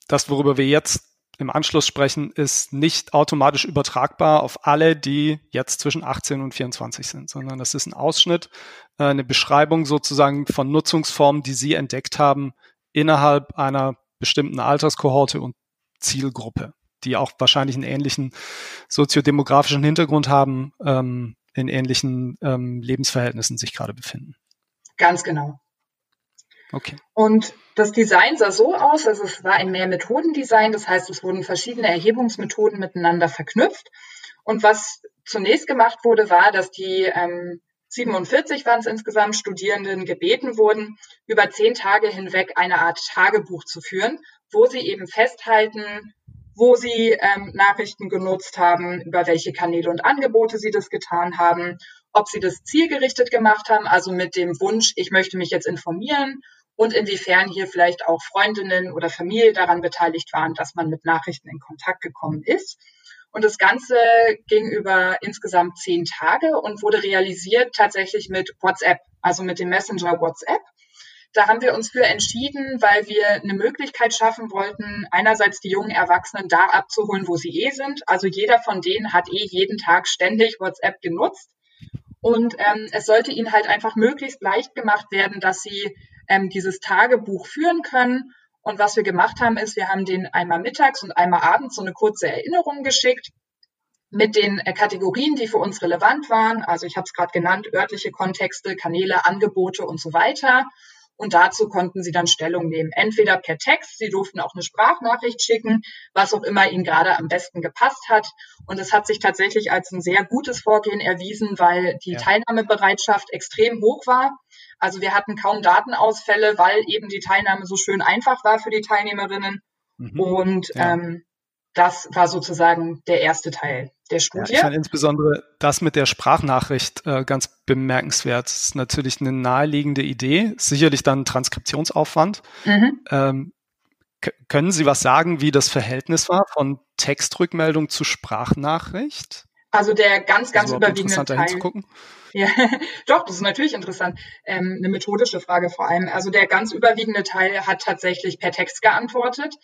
das, worüber wir jetzt im Anschluss sprechen, ist nicht automatisch übertragbar auf alle, die jetzt zwischen 18 und 24 sind, sondern das ist ein Ausschnitt, äh, eine Beschreibung sozusagen von Nutzungsformen, die Sie entdeckt haben innerhalb einer bestimmten Alterskohorte und Zielgruppe, die auch wahrscheinlich einen ähnlichen soziodemografischen Hintergrund haben, ähm, in ähnlichen ähm, Lebensverhältnissen sich gerade befinden. Ganz genau. Okay. Und das Design sah so aus, also es war ein Mehrmethodendesign, das heißt, es wurden verschiedene Erhebungsmethoden miteinander verknüpft. Und was zunächst gemacht wurde, war, dass die ähm, 47 waren es insgesamt Studierenden gebeten wurden, über zehn Tage hinweg eine Art Tagebuch zu führen, wo sie eben festhalten, wo sie ähm, Nachrichten genutzt haben, über welche Kanäle und Angebote sie das getan haben, ob sie das zielgerichtet gemacht haben, also mit dem Wunsch, ich möchte mich jetzt informieren und inwiefern hier vielleicht auch Freundinnen oder Familie daran beteiligt waren, dass man mit Nachrichten in Kontakt gekommen ist. Und das Ganze ging über insgesamt zehn Tage und wurde realisiert tatsächlich mit WhatsApp, also mit dem Messenger WhatsApp. Da haben wir uns für entschieden, weil wir eine Möglichkeit schaffen wollten, einerseits die jungen Erwachsenen da abzuholen, wo sie eh sind. Also jeder von denen hat eh jeden Tag ständig WhatsApp genutzt. Und ähm, es sollte ihnen halt einfach möglichst leicht gemacht werden, dass sie ähm, dieses Tagebuch führen können. Und was wir gemacht haben, ist, wir haben den einmal mittags und einmal abends so eine kurze Erinnerung geschickt mit den äh, Kategorien, die für uns relevant waren. Also ich habe es gerade genannt, örtliche Kontexte, Kanäle, Angebote und so weiter. und dazu konnten sie dann Stellung nehmen. Entweder per Text, sie durften auch eine Sprachnachricht schicken, was auch immer ihnen gerade am besten gepasst hat. Und es hat sich tatsächlich als ein sehr gutes Vorgehen erwiesen, weil die ja. Teilnahmebereitschaft extrem hoch war. Also wir hatten kaum Datenausfälle, weil eben die Teilnahme so schön einfach war für die Teilnehmerinnen. Mhm. Und ja. ähm, das war sozusagen der erste Teil der Studie. Ja, ich fand insbesondere das mit der Sprachnachricht äh, ganz bemerkenswert. Das ist natürlich eine naheliegende Idee, sicherlich dann Transkriptionsaufwand. Mhm. Ähm, können Sie was sagen, wie das Verhältnis war von Textrückmeldung zu Sprachnachricht? Also der ganz, ganz überwiegende Teil. Ja, doch, das ist natürlich interessant. Ähm, eine methodische Frage vor allem. Also der ganz überwiegende Teil hat tatsächlich per Text geantwortet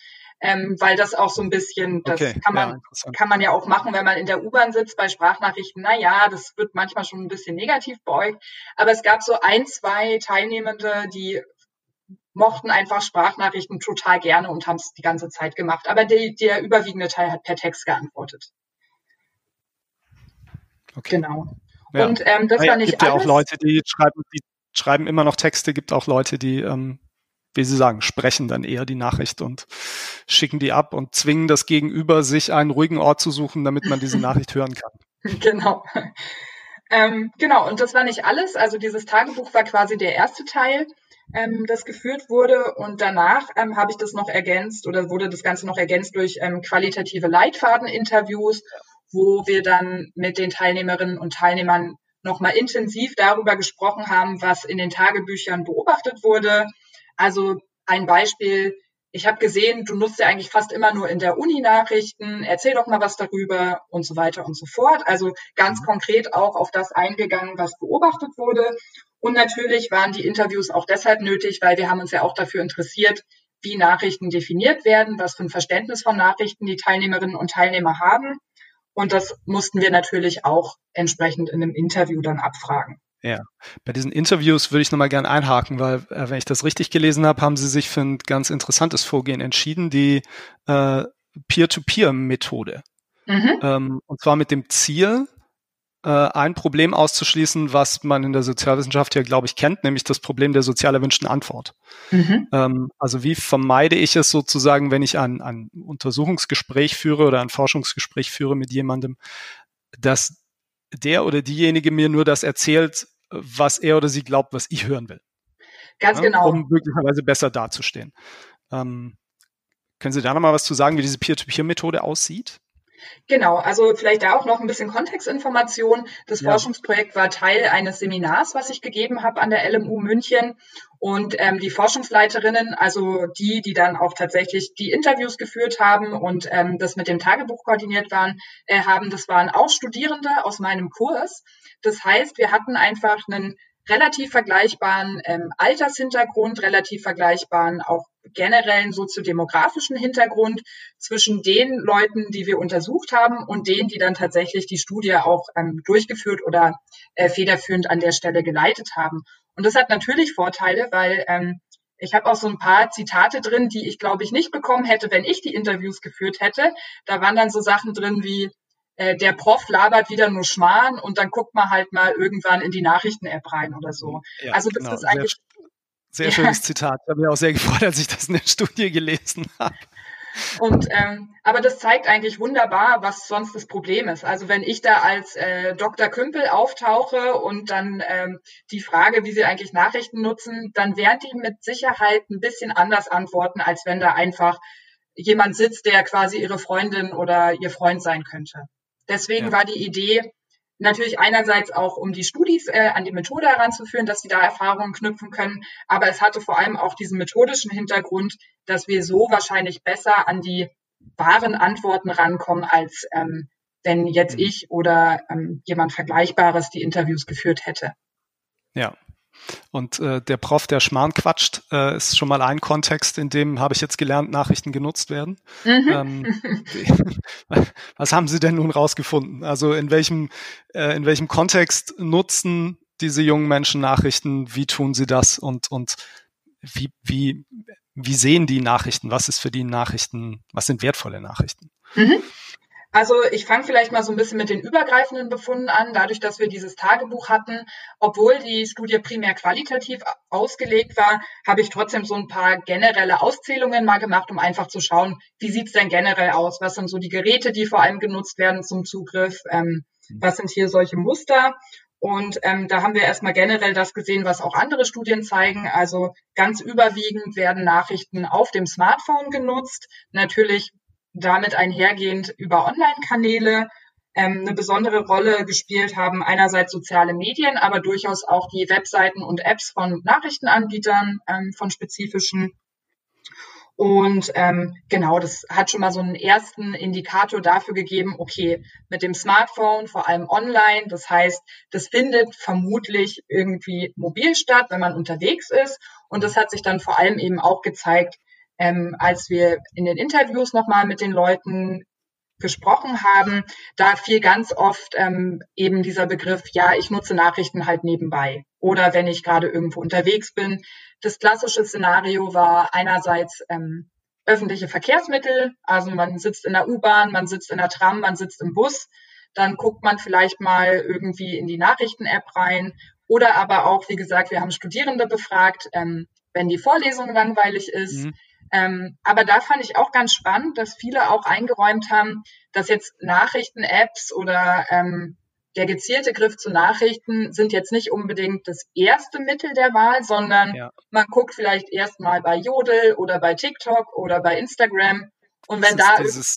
ähm, weil das auch so ein bisschen, das okay, kann man ja, kann man ja auch machen, wenn man in der U-Bahn sitzt bei Sprachnachrichten. Na ja, das wird manchmal schon ein bisschen negativ beäugt, aber es gab so ein, zwei Teilnehmende, die mochten einfach Sprachnachrichten total gerne und haben es die ganze Zeit gemacht. Aber die, der überwiegende Teil hat per Text geantwortet. Okay. Genau. Ja. Und ähm, das ja, war nicht gibt alles. ja auch Leute, die schreiben, die schreiben immer noch Texte. Gibt auch Leute, die ähm, wie Sie sagen, sprechen dann eher die Nachricht und schicken die ab und zwingen das Gegenüber, sich einen ruhigen Ort zu suchen, damit man diese Nachricht hören kann. Genau. Ähm, genau, und das war nicht alles. Also dieses Tagebuch war quasi der erste Teil, ähm, das geführt wurde. Und danach ähm, habe ich das noch ergänzt oder wurde das Ganze noch ergänzt durch ähm, qualitative Leitfaden-Interviews, wo wir dann mit den Teilnehmerinnen und Teilnehmern nochmal intensiv darüber gesprochen haben, was in den Tagebüchern beobachtet wurde, also ein Beispiel, ich habe gesehen, du nutzt ja eigentlich fast immer nur in der Uni Nachrichten, erzähl doch mal was darüber und so weiter und so fort. Also ganz mhm. konkret auch auf das eingegangen, was beobachtet wurde. Und natürlich waren die Interviews auch deshalb nötig, weil wir haben uns ja auch dafür interessiert, wie Nachrichten definiert werden, was für ein Verständnis von Nachrichten die Teilnehmerinnen und Teilnehmer haben. Und das mussten wir natürlich auch entsprechend in einem Interview dann abfragen. Ja, bei diesen Interviews würde ich nochmal gern einhaken, weil, äh, wenn ich das richtig gelesen habe, haben Sie sich für ein ganz interessantes Vorgehen entschieden, die äh, Peer-to-Peer-Methode. Mhm. Ähm, und zwar mit dem Ziel, ein Problem auszuschließen, was man in der Sozialwissenschaft ja, glaube ich, kennt, nämlich das Problem der sozial erwünschten Antwort. Mhm. Ähm, also wie vermeide ich es sozusagen, wenn ich ein, ein Untersuchungsgespräch führe oder ein Forschungsgespräch führe mit jemandem, dass der oder diejenige mir nur das erzählt, was er oder sie glaubt, was ich hören will. Ganz ja, genau. Um möglicherweise besser dazustehen. Ähm, können Sie da nochmal was zu sagen, wie diese Peer-to-Peer-Methode aussieht? Genau, also vielleicht da auch noch ein bisschen Kontextinformation. Das ja. Forschungsprojekt war Teil eines Seminars, was ich gegeben habe an der LMU München. Und ähm, die Forschungsleiterinnen, also die, die dann auch tatsächlich die Interviews geführt haben und ähm, das mit dem Tagebuch koordiniert waren, äh, haben, das waren auch Studierende aus meinem Kurs. Das heißt, wir hatten einfach einen relativ vergleichbaren ähm, Altershintergrund, relativ vergleichbaren auch generellen soziodemografischen Hintergrund zwischen den Leuten, die wir untersucht haben und denen, die dann tatsächlich die Studie auch ähm, durchgeführt oder äh, federführend an der Stelle geleitet haben. Und das hat natürlich Vorteile, weil ähm, ich habe auch so ein paar Zitate drin, die ich glaube ich nicht bekommen hätte, wenn ich die Interviews geführt hätte. Da waren dann so Sachen drin wie äh, der Prof labert wieder nur Schmarrn und dann guckt man halt mal irgendwann in die Nachrichten-App rein oder so. Ja, also das genau. ist eigentlich sehr, sehr schönes Zitat. Ich habe mich auch sehr gefreut, als ich das in der Studie gelesen habe. Und ähm, aber das zeigt eigentlich wunderbar, was sonst das Problem ist. Also wenn ich da als äh, Dr. Kümpel auftauche und dann ähm, die Frage, wie sie eigentlich Nachrichten nutzen, dann werden die mit Sicherheit ein bisschen anders antworten, als wenn da einfach jemand sitzt, der quasi ihre Freundin oder ihr Freund sein könnte. Deswegen ja. war die Idee, Natürlich einerseits auch, um die Studis äh, an die Methode heranzuführen, dass sie da Erfahrungen knüpfen können, aber es hatte vor allem auch diesen methodischen Hintergrund, dass wir so wahrscheinlich besser an die wahren Antworten rankommen, als ähm, wenn jetzt mhm. ich oder ähm, jemand Vergleichbares die Interviews geführt hätte. Ja, und äh, der Prof, der Schmarrn quatscht, äh, ist schon mal ein Kontext, in dem habe ich jetzt gelernt, Nachrichten genutzt werden. Mhm. Ähm, was haben Sie denn nun rausgefunden? Also in welchem, äh, in welchem Kontext nutzen diese jungen Menschen Nachrichten? Wie tun sie das? Und, und wie, wie, wie sehen die Nachrichten? Was ist für die Nachrichten? Was sind wertvolle Nachrichten? Mhm. Also ich fange vielleicht mal so ein bisschen mit den übergreifenden Befunden an. Dadurch, dass wir dieses Tagebuch hatten, obwohl die Studie primär qualitativ ausgelegt war, habe ich trotzdem so ein paar generelle Auszählungen mal gemacht, um einfach zu schauen, wie sieht's denn generell aus? Was sind so die Geräte, die vor allem genutzt werden zum Zugriff? Ähm, was sind hier solche Muster? Und ähm, da haben wir erstmal generell das gesehen, was auch andere Studien zeigen. Also ganz überwiegend werden Nachrichten auf dem Smartphone genutzt. Natürlich damit einhergehend über Online-Kanäle ähm, eine besondere Rolle gespielt haben. Einerseits soziale Medien, aber durchaus auch die Webseiten und Apps von Nachrichtenanbietern, ähm, von spezifischen. Und ähm, genau, das hat schon mal so einen ersten Indikator dafür gegeben, okay, mit dem Smartphone, vor allem online, das heißt, das findet vermutlich irgendwie mobil statt, wenn man unterwegs ist. Und das hat sich dann vor allem eben auch gezeigt, ähm, als wir in den Interviews nochmal mit den Leuten gesprochen haben, da fiel ganz oft ähm, eben dieser Begriff, ja, ich nutze Nachrichten halt nebenbei. Oder wenn ich gerade irgendwo unterwegs bin. Das klassische Szenario war einerseits ähm, öffentliche Verkehrsmittel, also man sitzt in der U-Bahn, man sitzt in der Tram, man sitzt im Bus, dann guckt man vielleicht mal irgendwie in die Nachrichten-App rein. Oder aber auch, wie gesagt, wir haben Studierende befragt, ähm, wenn die Vorlesung langweilig ist, mhm. Ähm, aber da fand ich auch ganz spannend, dass viele auch eingeräumt haben, dass jetzt Nachrichten-Apps oder ähm, der gezielte Griff zu Nachrichten sind jetzt nicht unbedingt das erste Mittel der Wahl, sondern ja. man guckt vielleicht erstmal bei Jodel oder bei TikTok oder bei Instagram. Und wenn das da dieses,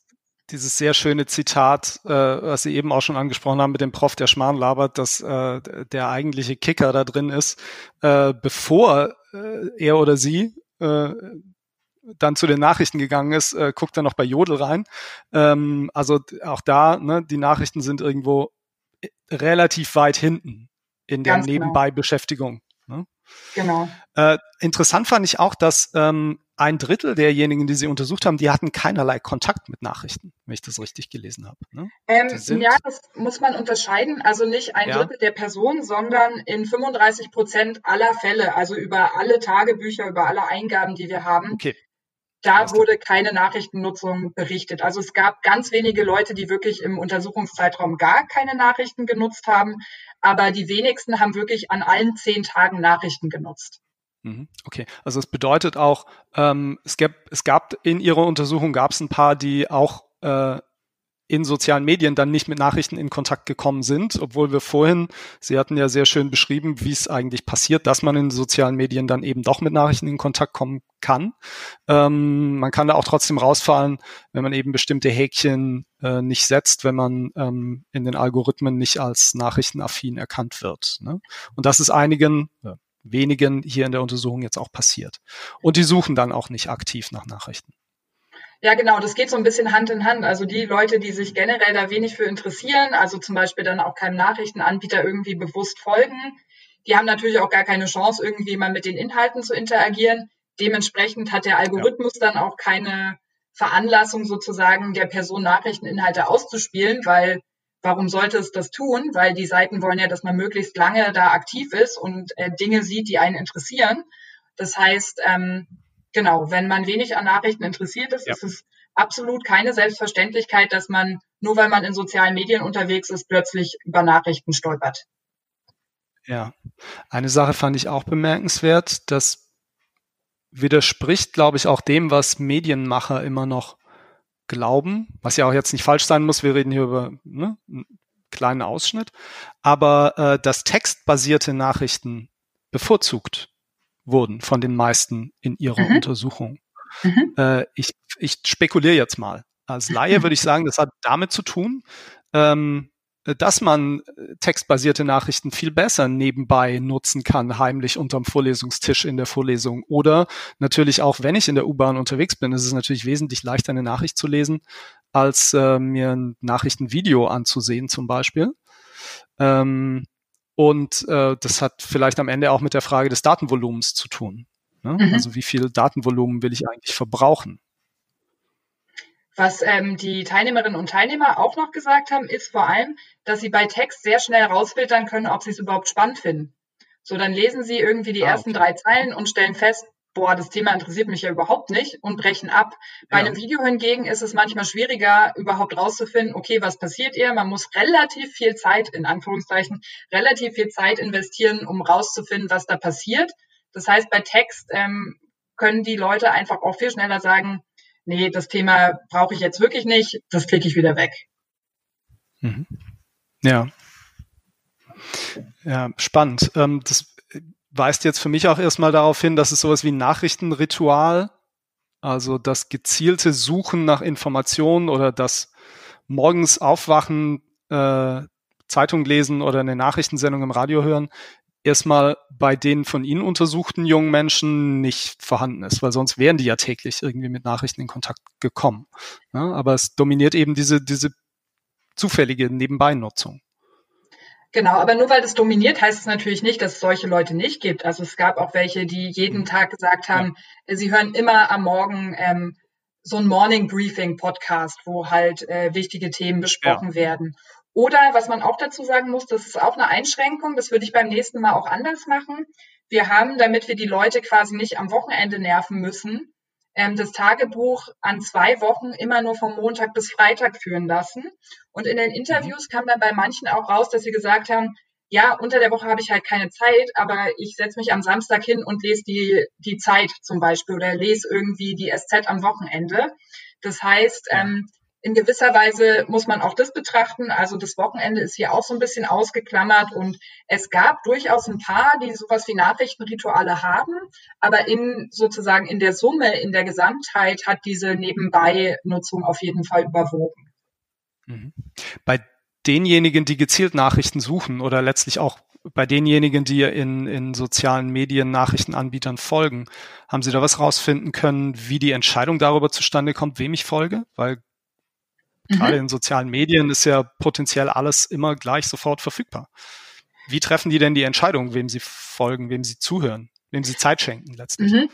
dieses sehr schöne Zitat, äh, was Sie eben auch schon angesprochen haben mit dem Prof, der Schmarrn labert, dass äh, der eigentliche Kicker da drin ist, äh, bevor äh, er oder sie äh, dann zu den Nachrichten gegangen ist, äh, guckt er noch bei Jodel rein. Ähm, also auch da, ne, die Nachrichten sind irgendwo äh, relativ weit hinten in der Ganz genau. Nebenbei-Beschäftigung. Ne? Genau. Äh, interessant fand ich auch, dass ähm, ein Drittel derjenigen, die sie untersucht haben, die hatten keinerlei Kontakt mit Nachrichten, wenn ich das richtig gelesen habe. Ne? Ähm, ja, das muss man unterscheiden. Also nicht ein ja. Drittel der Personen, sondern in 35 Prozent aller Fälle, also über alle Tagebücher, über alle Eingaben, die wir haben, okay da wurde keine Nachrichtennutzung berichtet. Also es gab ganz wenige Leute, die wirklich im Untersuchungszeitraum gar keine Nachrichten genutzt haben, aber die wenigsten haben wirklich an allen zehn Tagen Nachrichten genutzt. Mhm, okay, also es bedeutet auch, ähm, es, gab, es gab in Ihrer Untersuchung gab es ein paar, die auch äh, in sozialen Medien dann nicht mit Nachrichten in Kontakt gekommen sind, obwohl wir vorhin, Sie hatten ja sehr schön beschrieben, wie es eigentlich passiert, dass man in sozialen Medien dann eben doch mit Nachrichten in Kontakt kommen kann. Ähm, man kann da auch trotzdem rausfallen, wenn man eben bestimmte Häkchen äh, nicht setzt, wenn man ähm, in den Algorithmen nicht als nachrichtenaffin erkannt wird. Ne? Und das ist einigen, äh, wenigen hier in der Untersuchung jetzt auch passiert. Und die suchen dann auch nicht aktiv nach Nachrichten. Ja, genau, das geht so ein bisschen Hand in Hand. Also die Leute, die sich generell da wenig für interessieren, also zum Beispiel dann auch keinem Nachrichtenanbieter irgendwie bewusst folgen, die haben natürlich auch gar keine Chance, irgendwie mal mit den Inhalten zu interagieren. Dementsprechend hat der Algorithmus ja. dann auch keine Veranlassung sozusagen der Person Nachrichteninhalte auszuspielen, weil warum sollte es das tun? Weil die Seiten wollen ja, dass man möglichst lange da aktiv ist und äh, Dinge sieht, die einen interessieren. Das heißt, ähm, genau, wenn man wenig an Nachrichten interessiert ist, ja. ist es absolut keine Selbstverständlichkeit, dass man, nur weil man in sozialen Medien unterwegs ist, plötzlich über Nachrichten stolpert. Ja, eine Sache fand ich auch bemerkenswert, das widerspricht, glaube ich, auch dem, was Medienmacher immer noch glauben, was ja auch jetzt nicht falsch sein muss, wir reden hier über ne, einen kleinen Ausschnitt, aber äh, dass textbasierte Nachrichten bevorzugt wurden von den meisten in ihrer mhm. Untersuchung. Mhm. Äh, ich, ich spekuliere jetzt mal. Als Laie würde ich sagen, das hat damit zu tun, ähm, dass man äh, textbasierte Nachrichten viel besser nebenbei nutzen kann, heimlich unterm Vorlesungstisch in der Vorlesung. Oder natürlich auch, wenn ich in der U-Bahn unterwegs bin, ist es natürlich wesentlich leichter, eine Nachricht zu lesen, als äh, mir ein Nachrichtenvideo anzusehen zum Beispiel. Ähm, und äh, das hat vielleicht am Ende auch mit der Frage des Datenvolumens zu tun. Ne? Mhm. Also wie viel Datenvolumen will ich eigentlich verbrauchen? Was ähm, die Teilnehmerinnen und Teilnehmer auch noch gesagt haben, ist vor allem, dass sie bei Text sehr schnell rausfiltern können, ob sie es überhaupt spannend finden. So, dann lesen sie irgendwie die ah, ersten drei Zeilen und stellen fest, boah, das Thema interessiert mich ja überhaupt nicht und brechen ab. Bei ja. einem Video hingegen ist es manchmal schwieriger, überhaupt rauszufinden, okay, was passiert ihr? Man muss relativ viel Zeit, in Anführungszeichen, relativ viel Zeit investieren, um rauszufinden, was da passiert. Das heißt, bei Text ähm, können die Leute einfach auch viel schneller sagen, nee, das Thema brauche ich jetzt wirklich nicht, das klicke ich wieder weg. Mhm. Ja. Ja, spannend. Ähm, das weist jetzt für mich auch erstmal darauf hin, dass es sowas wie ein Nachrichtenritual, also das gezielte Suchen nach Informationen oder das morgens aufwachen, äh, Zeitung lesen oder eine Nachrichtensendung im Radio hören, erstmal bei den von Ihnen untersuchten jungen Menschen nicht vorhanden ist, weil sonst wären die ja täglich irgendwie mit Nachrichten in Kontakt gekommen. Ja, aber es dominiert eben diese, diese zufällige Nebenbeinutzung. Genau, aber nur weil das dominiert, heißt es natürlich nicht, dass es solche Leute nicht gibt. Also es gab auch welche, die jeden mhm. Tag gesagt haben, ja. sie hören immer am Morgen ähm, so ein Morning Briefing Podcast, wo halt äh, wichtige Themen besprochen ja. werden. Oder was man auch dazu sagen muss, das ist auch eine Einschränkung, das würde ich beim nächsten Mal auch anders machen. Wir haben, damit wir die Leute quasi nicht am Wochenende nerven müssen, das Tagebuch an zwei Wochen immer nur vom Montag bis Freitag führen lassen. Und in den Interviews kam dann bei manchen auch raus, dass sie gesagt haben, ja, unter der Woche habe ich halt keine Zeit, aber ich setze mich am Samstag hin und lese die, die Zeit zum Beispiel oder lese irgendwie die SZ am Wochenende. Das heißt, ähm, in gewisser Weise muss man auch das betrachten. Also das Wochenende ist hier auch so ein bisschen ausgeklammert und es gab durchaus ein paar, die sowas wie Nachrichtenrituale haben, aber in sozusagen in der Summe, in der Gesamtheit hat diese Nebenbei-Nutzung auf jeden Fall überwogen. Mhm. Bei denjenigen, die gezielt Nachrichten suchen oder letztlich auch bei denjenigen, die in, in sozialen Medien Nachrichtenanbietern folgen, haben Sie da was rausfinden können, wie die Entscheidung darüber zustande kommt, wem ich folge? Weil Gerade mhm. in sozialen Medien ist ja potenziell alles immer gleich sofort verfügbar. Wie treffen die denn die Entscheidung, wem sie folgen, wem sie zuhören, wem sie Zeit schenken letztlich? Mhm.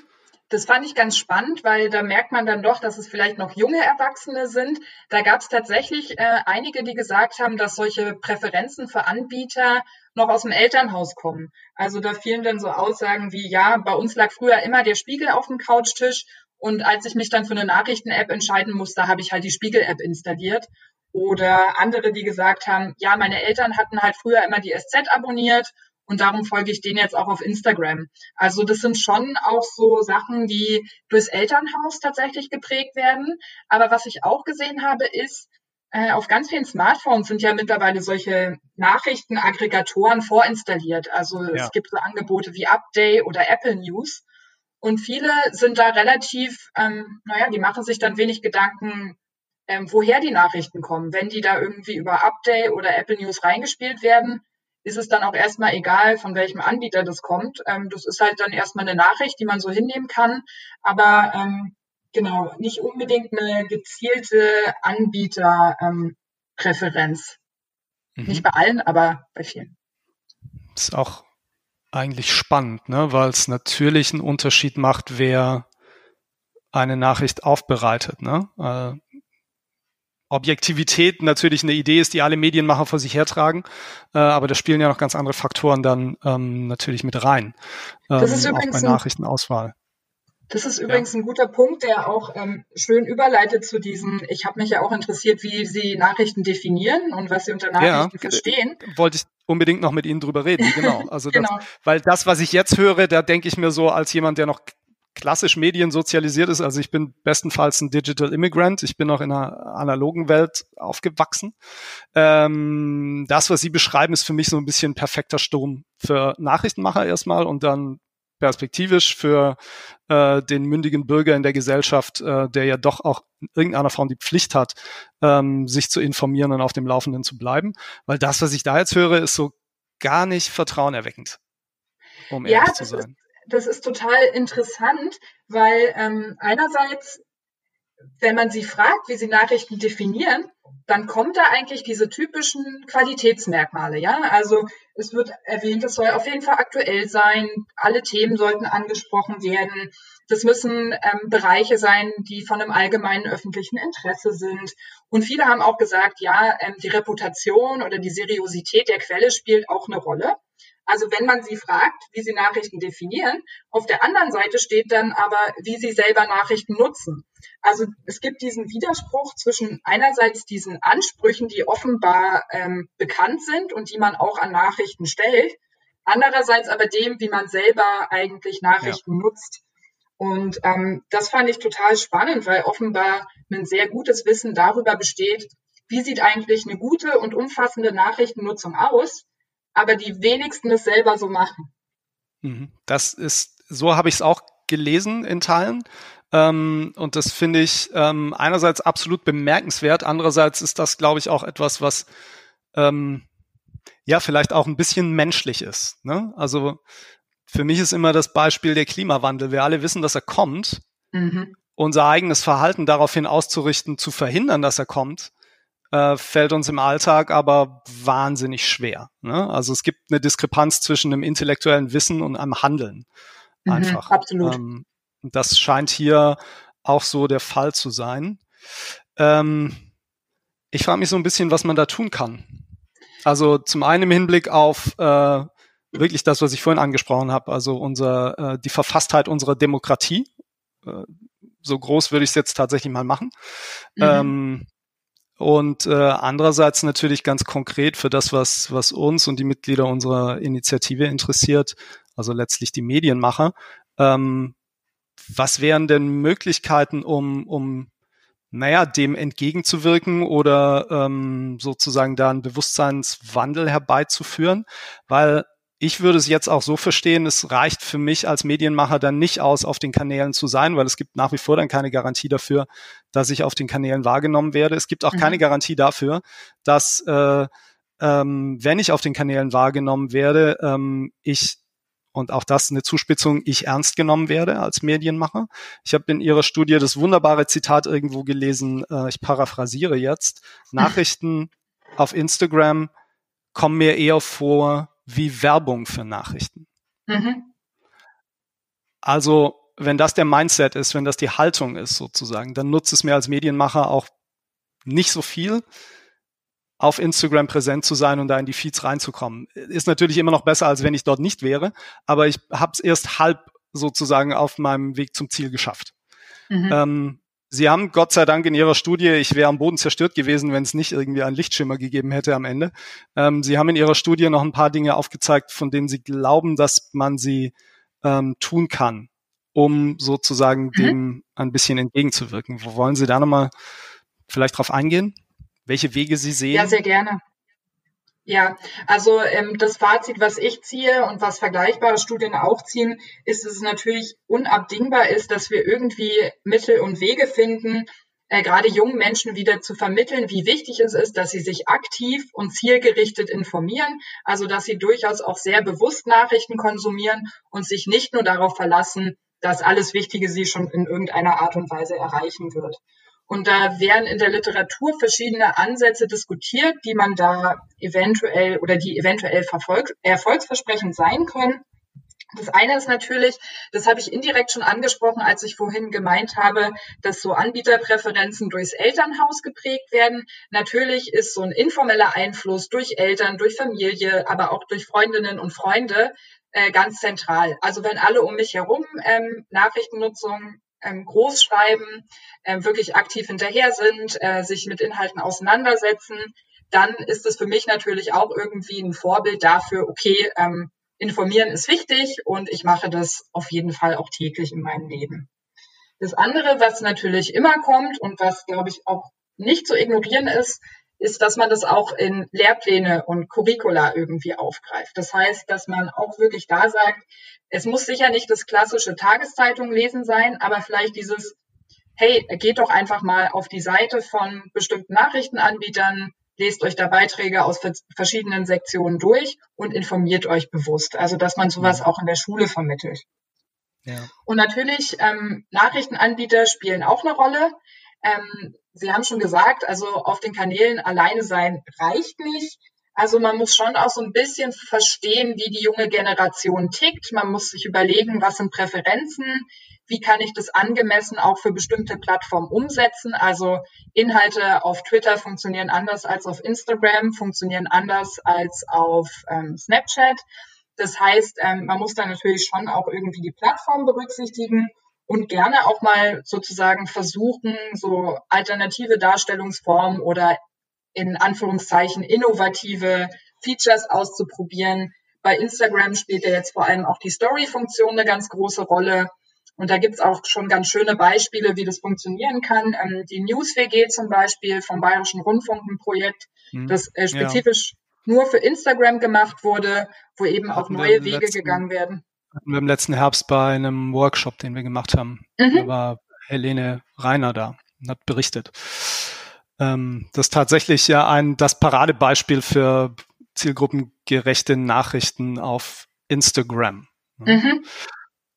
Das fand ich ganz spannend, weil da merkt man dann doch, dass es vielleicht noch junge Erwachsene sind. Da gab es tatsächlich äh, einige, die gesagt haben, dass solche Präferenzen für Anbieter noch aus dem Elternhaus kommen. Also da fielen dann so Aussagen wie, ja, bei uns lag früher immer der Spiegel auf dem Couchtisch und als ich mich dann für eine Nachrichten-App entscheiden musste, habe ich halt die Spiegel-App installiert. Oder andere, die gesagt haben, ja, meine Eltern hatten halt früher immer die SZ abonniert und darum folge ich denen jetzt auch auf Instagram. Also das sind schon auch so Sachen, die durchs Elternhaus tatsächlich geprägt werden. Aber was ich auch gesehen habe, ist, äh, auf ganz vielen Smartphones sind ja mittlerweile solche Nachrichtenaggregatoren vorinstalliert. Also ja. es gibt so Angebote wie Update oder Apple News. Und viele sind da relativ, ähm, naja, die machen sich dann wenig Gedanken, ähm, woher die Nachrichten kommen. Wenn die da irgendwie über Update oder Apple News reingespielt werden, ist es dann auch erstmal egal, von welchem Anbieter das kommt. Ähm, das ist halt dann erstmal eine Nachricht, die man so hinnehmen kann. Aber ähm, genau, nicht unbedingt eine gezielte Anbieterpräferenz. Ähm, mhm. Nicht bei allen, aber bei vielen. Das ist auch eigentlich spannend, ne? weil es natürlich einen Unterschied macht, wer eine Nachricht aufbereitet. Ne? Äh, Objektivität natürlich eine Idee ist, die alle Medienmacher vor sich hertragen, äh, aber da spielen ja noch ganz andere Faktoren dann ähm, natürlich mit rein. Ähm, das ist übrigens auch bei Nachrichtenauswahl. Das ist übrigens ja. ein guter Punkt, der auch ähm, schön überleitet zu diesen, ich habe mich ja auch interessiert, wie Sie Nachrichten definieren und was Sie unter Nachrichten ja, verstehen. Wollte ich unbedingt noch mit Ihnen drüber reden, genau. Also genau. Das, weil das, was ich jetzt höre, da denke ich mir so als jemand, der noch klassisch mediensozialisiert ist. Also ich bin bestenfalls ein Digital Immigrant. Ich bin auch in einer analogen Welt aufgewachsen. Ähm, das, was Sie beschreiben, ist für mich so ein bisschen perfekter Sturm für Nachrichtenmacher erstmal und dann perspektivisch für äh, den mündigen Bürger in der Gesellschaft, äh, der ja doch auch in irgendeiner Form die Pflicht hat, ähm, sich zu informieren und auf dem Laufenden zu bleiben. Weil das, was ich da jetzt höre, ist so gar nicht vertrauenerweckend, um ja, ehrlich zu sein. Ist, das ist total interessant, weil ähm, einerseits wenn man sie fragt, wie sie Nachrichten definieren, dann kommt da eigentlich diese typischen Qualitätsmerkmale, ja. Also es wird erwähnt, es soll auf jeden Fall aktuell sein, alle Themen sollten angesprochen werden. Das müssen ähm, Bereiche sein, die von einem allgemeinen öffentlichen Interesse sind. Und viele haben auch gesagt, ja, ähm, die Reputation oder die Seriosität der Quelle spielt auch eine Rolle. Also wenn man sie fragt, wie sie Nachrichten definieren, auf der anderen Seite steht dann aber, wie sie selber Nachrichten nutzen. Also es gibt diesen Widerspruch zwischen einerseits diesen Ansprüchen, die offenbar ähm, bekannt sind und die man auch an Nachrichten stellt, andererseits aber dem, wie man selber eigentlich Nachrichten ja. nutzt. Und ähm, das fand ich total spannend, weil offenbar ein sehr gutes Wissen darüber besteht, wie sieht eigentlich eine gute und umfassende Nachrichtennutzung aus, aber die wenigsten es selber so machen. Mhm. Das ist, so habe ich es auch gelesen in Teilen. Ähm, und das finde ich ähm, einerseits absolut bemerkenswert, andererseits ist das, glaube ich, auch etwas, was ähm, ja vielleicht auch ein bisschen menschlich ist. Ne? Also für mich ist immer das Beispiel der Klimawandel. Wir alle wissen, dass er kommt. Mhm. Unser eigenes Verhalten daraufhin auszurichten, zu verhindern, dass er kommt, äh, fällt uns im Alltag aber wahnsinnig schwer. Ne? Also es gibt eine Diskrepanz zwischen dem intellektuellen Wissen und einem Handeln. Mhm, Einfach. Mhm, absolut. Ähm, das scheint hier auch so der Fall zu sein. Ähm, ich frage mich so ein bisschen, was man da tun kann. Also zum einen im Hinblick auf äh, wirklich das, was ich vorhin angesprochen habe, also unser, äh, die Verfasstheit unserer Demokratie. Äh, so groß würde ich es jetzt tatsächlich mal machen. Mhm. Ähm, und äh, andererseits natürlich ganz konkret für das, was, was uns und die Mitglieder unserer Initiative interessiert, also letztlich die Medienmacher. Ähm, was wären denn Möglichkeiten, um, um naja, dem entgegenzuwirken oder ähm, sozusagen da einen Bewusstseinswandel herbeizuführen? Weil ich würde es jetzt auch so verstehen, es reicht für mich als Medienmacher dann nicht aus, auf den Kanälen zu sein, weil es gibt nach wie vor dann keine Garantie dafür, dass ich auf den Kanälen wahrgenommen werde. Es gibt auch mhm. keine Garantie dafür, dass äh, ähm, wenn ich auf den Kanälen wahrgenommen werde, ähm, ich und auch das eine Zuspitzung, ich ernst genommen werde als Medienmacher. Ich habe in Ihrer Studie das wunderbare Zitat irgendwo gelesen, äh, ich paraphrasiere jetzt, Nachrichten auf Instagram kommen mir eher vor wie Werbung für Nachrichten. Mhm. Also, wenn das der Mindset ist, wenn das die Haltung ist sozusagen, dann nutzt es mir als Medienmacher auch nicht so viel, auf Instagram präsent zu sein und da in die Feeds reinzukommen. Ist natürlich immer noch besser, als wenn ich dort nicht wäre, aber ich habe es erst halb sozusagen auf meinem Weg zum Ziel geschafft. Mhm. Ähm, Sie haben Gott sei Dank in Ihrer Studie, ich wäre am Boden zerstört gewesen, wenn es nicht irgendwie einen Lichtschimmer gegeben hätte am Ende. Ähm, Sie haben in Ihrer Studie noch ein paar Dinge aufgezeigt, von denen Sie glauben, dass man sie ähm, tun kann, um sozusagen mhm. dem ein bisschen entgegenzuwirken. Wo wollen Sie da nochmal vielleicht drauf eingehen? Welche Wege Sie sehen? Ja, sehr gerne. Ja, also ähm, das Fazit, was ich ziehe und was vergleichbare Studien auch ziehen, ist, dass es natürlich unabdingbar ist, dass wir irgendwie Mittel und Wege finden, äh, gerade jungen Menschen wieder zu vermitteln, wie wichtig es ist, dass sie sich aktiv und zielgerichtet informieren, also dass sie durchaus auch sehr bewusst Nachrichten konsumieren und sich nicht nur darauf verlassen, dass alles Wichtige sie schon in irgendeiner Art und Weise erreichen wird. Und da werden in der Literatur verschiedene Ansätze diskutiert, die man da eventuell oder die eventuell erfolgsversprechend sein können. Das eine ist natürlich, das habe ich indirekt schon angesprochen, als ich vorhin gemeint habe, dass so Anbieterpräferenzen durchs Elternhaus geprägt werden. Natürlich ist so ein informeller Einfluss durch Eltern, durch Familie, aber auch durch Freundinnen und Freunde äh, ganz zentral. Also wenn alle um mich herum ähm, Nachrichtennutzung ähm, groß schreiben, äh, wirklich aktiv hinterher sind, äh, sich mit Inhalten auseinandersetzen, dann ist es für mich natürlich auch irgendwie ein Vorbild dafür, okay, ähm, informieren ist wichtig und ich mache das auf jeden Fall auch täglich in meinem Leben. Das andere, was natürlich immer kommt und was, glaube ich, auch nicht zu ignorieren ist, ist, dass man das auch in Lehrpläne und Curricula irgendwie aufgreift. Das heißt, dass man auch wirklich da sagt, es muss sicher nicht das klassische Tageszeitung lesen sein, aber vielleicht dieses, hey, geht doch einfach mal auf die Seite von bestimmten Nachrichtenanbietern, lest euch da Beiträge aus verschiedenen Sektionen durch und informiert euch bewusst. Also, dass man sowas auch in der Schule vermittelt. Ja. Und natürlich, ähm, Nachrichtenanbieter spielen auch eine Rolle. Ähm, Sie haben schon gesagt, also auf den Kanälen alleine sein reicht nicht. Also man muss schon auch so ein bisschen verstehen, wie die junge Generation tickt. Man muss sich überlegen, was sind Präferenzen, wie kann ich das angemessen auch für bestimmte Plattformen umsetzen. Also Inhalte auf Twitter funktionieren anders als auf Instagram, funktionieren anders als auf ähm, Snapchat. Das heißt, ähm, man muss da natürlich schon auch irgendwie die Plattform berücksichtigen und gerne auch mal sozusagen versuchen, so alternative Darstellungsformen oder in Anführungszeichen innovative Features auszuprobieren. Bei Instagram spielt ja jetzt vor allem auch die Story-Funktion eine ganz große Rolle. Und da gibt's auch schon ganz schöne Beispiele, wie das funktionieren kann. Ähm, die News-WG zum Beispiel vom Bayerischen Rundfunk, ein Projekt, mhm. das äh, spezifisch ja. nur für Instagram gemacht wurde, wo eben auch neue Wege letzten, gegangen werden. Hatten wir im letzten Herbst bei einem Workshop, den wir gemacht haben. Mhm. Da war Helene Reiner da und hat berichtet. Ähm, das ist tatsächlich ja ein, das Paradebeispiel für zielgruppengerechte Nachrichten auf Instagram. Mhm.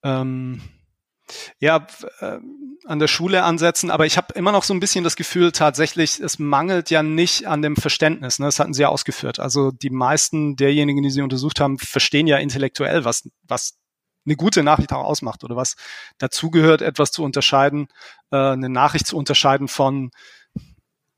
Ähm, ja, äh, an der Schule ansetzen, aber ich habe immer noch so ein bisschen das Gefühl, tatsächlich, es mangelt ja nicht an dem Verständnis. Ne? Das hatten Sie ja ausgeführt. Also die meisten derjenigen, die Sie untersucht haben, verstehen ja intellektuell, was, was eine gute Nachricht auch ausmacht oder was dazugehört, etwas zu unterscheiden, äh, eine Nachricht zu unterscheiden von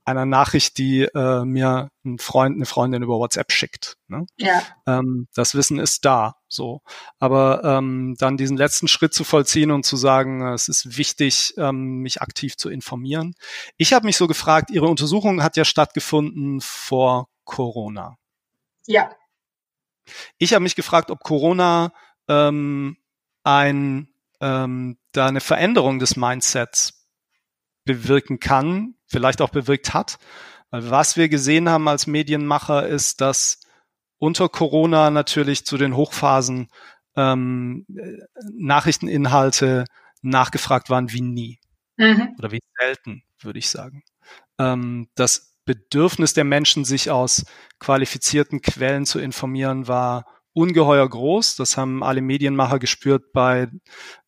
einer Nachricht, die äh, mir ein Freund, eine Freundin über WhatsApp schickt. Ne? Ja. Ähm, das Wissen ist da, so. Aber ähm, dann diesen letzten Schritt zu vollziehen und zu sagen, es ist wichtig, ähm, mich aktiv zu informieren. Ich habe mich so gefragt, Ihre Untersuchung hat ja stattgefunden vor Corona. Ja. Ich habe mich gefragt, ob Corona ähm, ein ähm, da eine Veränderung des Mindsets bewirken kann, vielleicht auch bewirkt hat. Weil was wir gesehen haben als Medienmacher ist, dass unter Corona natürlich zu den Hochphasen ähm, Nachrichteninhalte nachgefragt waren wie nie. Mhm. Oder wie selten, würde ich sagen. Ähm, das Bedürfnis der Menschen, sich aus qualifizierten Quellen zu informieren, war ungeheuer groß. Das haben alle Medienmacher gespürt bei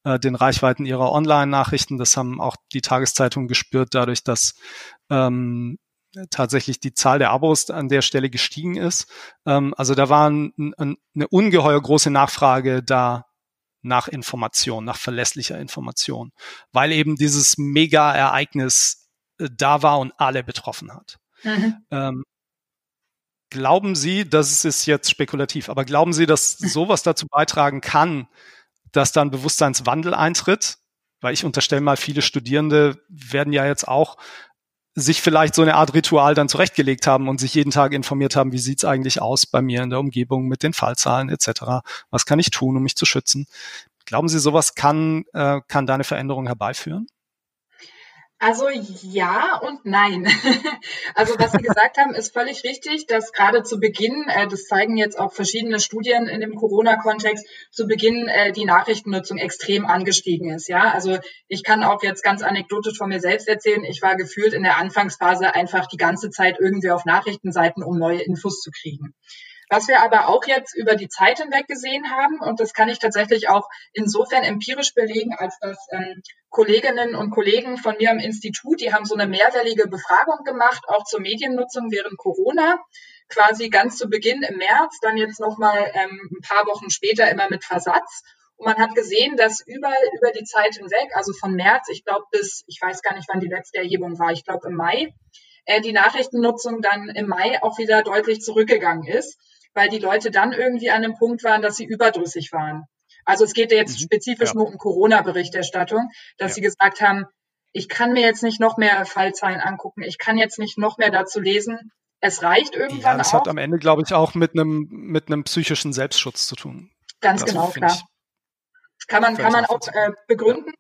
äh, den Reichweiten ihrer Online-Nachrichten. Das haben auch die Tageszeitungen gespürt, dadurch, dass ähm, tatsächlich die Zahl der Abos an der Stelle gestiegen ist. Ähm, also da war ein, ein, eine ungeheuer große Nachfrage da nach Information, nach verlässlicher Information, weil eben dieses Mega-Ereignis äh, da war und alle betroffen hat. Mhm. Ähm, Glauben Sie, das ist jetzt spekulativ, aber glauben Sie, dass sowas dazu beitragen kann, dass dann Bewusstseinswandel eintritt? Weil ich unterstelle mal, viele Studierende werden ja jetzt auch sich vielleicht so eine Art Ritual dann zurechtgelegt haben und sich jeden Tag informiert haben, wie sieht's eigentlich aus bei mir in der Umgebung mit den Fallzahlen etc. Was kann ich tun, um mich zu schützen? Glauben Sie, sowas kann, äh, kann da eine Veränderung herbeiführen? Also ja und nein. Also was Sie gesagt haben, ist völlig richtig, dass gerade zu Beginn, äh, das zeigen jetzt auch verschiedene Studien in dem Corona-Kontext, zu Beginn äh, die Nachrichtennutzung extrem angestiegen ist. Ja, also ich kann auch jetzt ganz anekdotisch von mir selbst erzählen. Ich war gefühlt in der Anfangsphase einfach die ganze Zeit irgendwie auf Nachrichtenseiten, um neue Infos zu kriegen. Was wir aber auch jetzt über die Zeit hinweg gesehen haben, und das kann ich tatsächlich auch insofern empirisch belegen, als dass ähm, Kolleginnen und Kollegen von mir am Institut, die haben so eine mehrwellige Befragung gemacht, auch zur Mediennutzung während Corona, quasi ganz zu Beginn im März, dann jetzt nochmal ähm, ein paar Wochen später immer mit Versatz. Und man hat gesehen, dass überall über die Zeit hinweg, also von März, ich glaube bis, ich weiß gar nicht, wann die letzte Erhebung war, ich glaube im Mai, äh, die Nachrichtennutzung dann im Mai auch wieder deutlich zurückgegangen ist weil die Leute dann irgendwie an einem Punkt waren, dass sie überdrüssig waren. Also es geht jetzt mhm. spezifisch ja. nur um Corona-Berichterstattung, dass ja. sie gesagt haben, ich kann mir jetzt nicht noch mehr Fallzahlen angucken, ich kann jetzt nicht noch mehr dazu lesen. Es reicht irgendwann. Ja, das auch. hat am Ende, glaube ich, auch mit einem mit einem psychischen Selbstschutz zu tun. Ganz das genau, klar. Kann man, kann man auch äh, begründen.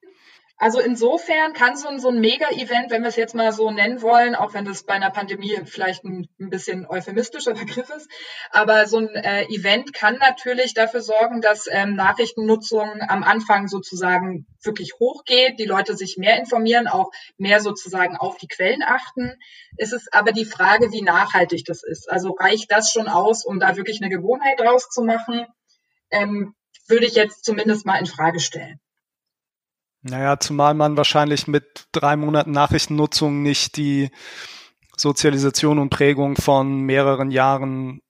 Also insofern kann so ein, so ein Mega-Event, wenn wir es jetzt mal so nennen wollen, auch wenn das bei einer Pandemie vielleicht ein, ein bisschen euphemistischer Begriff ist, aber so ein äh, Event kann natürlich dafür sorgen, dass ähm, Nachrichtennutzung am Anfang sozusagen wirklich hochgeht, die Leute sich mehr informieren, auch mehr sozusagen auf die Quellen achten. Es ist aber die Frage, wie nachhaltig das ist. Also reicht das schon aus, um da wirklich eine Gewohnheit draus zu machen? Ähm, würde ich jetzt zumindest mal in Frage stellen. Naja, zumal man wahrscheinlich mit drei Monaten Nachrichtennutzung nicht die Sozialisation und Prägung von mehreren Jahren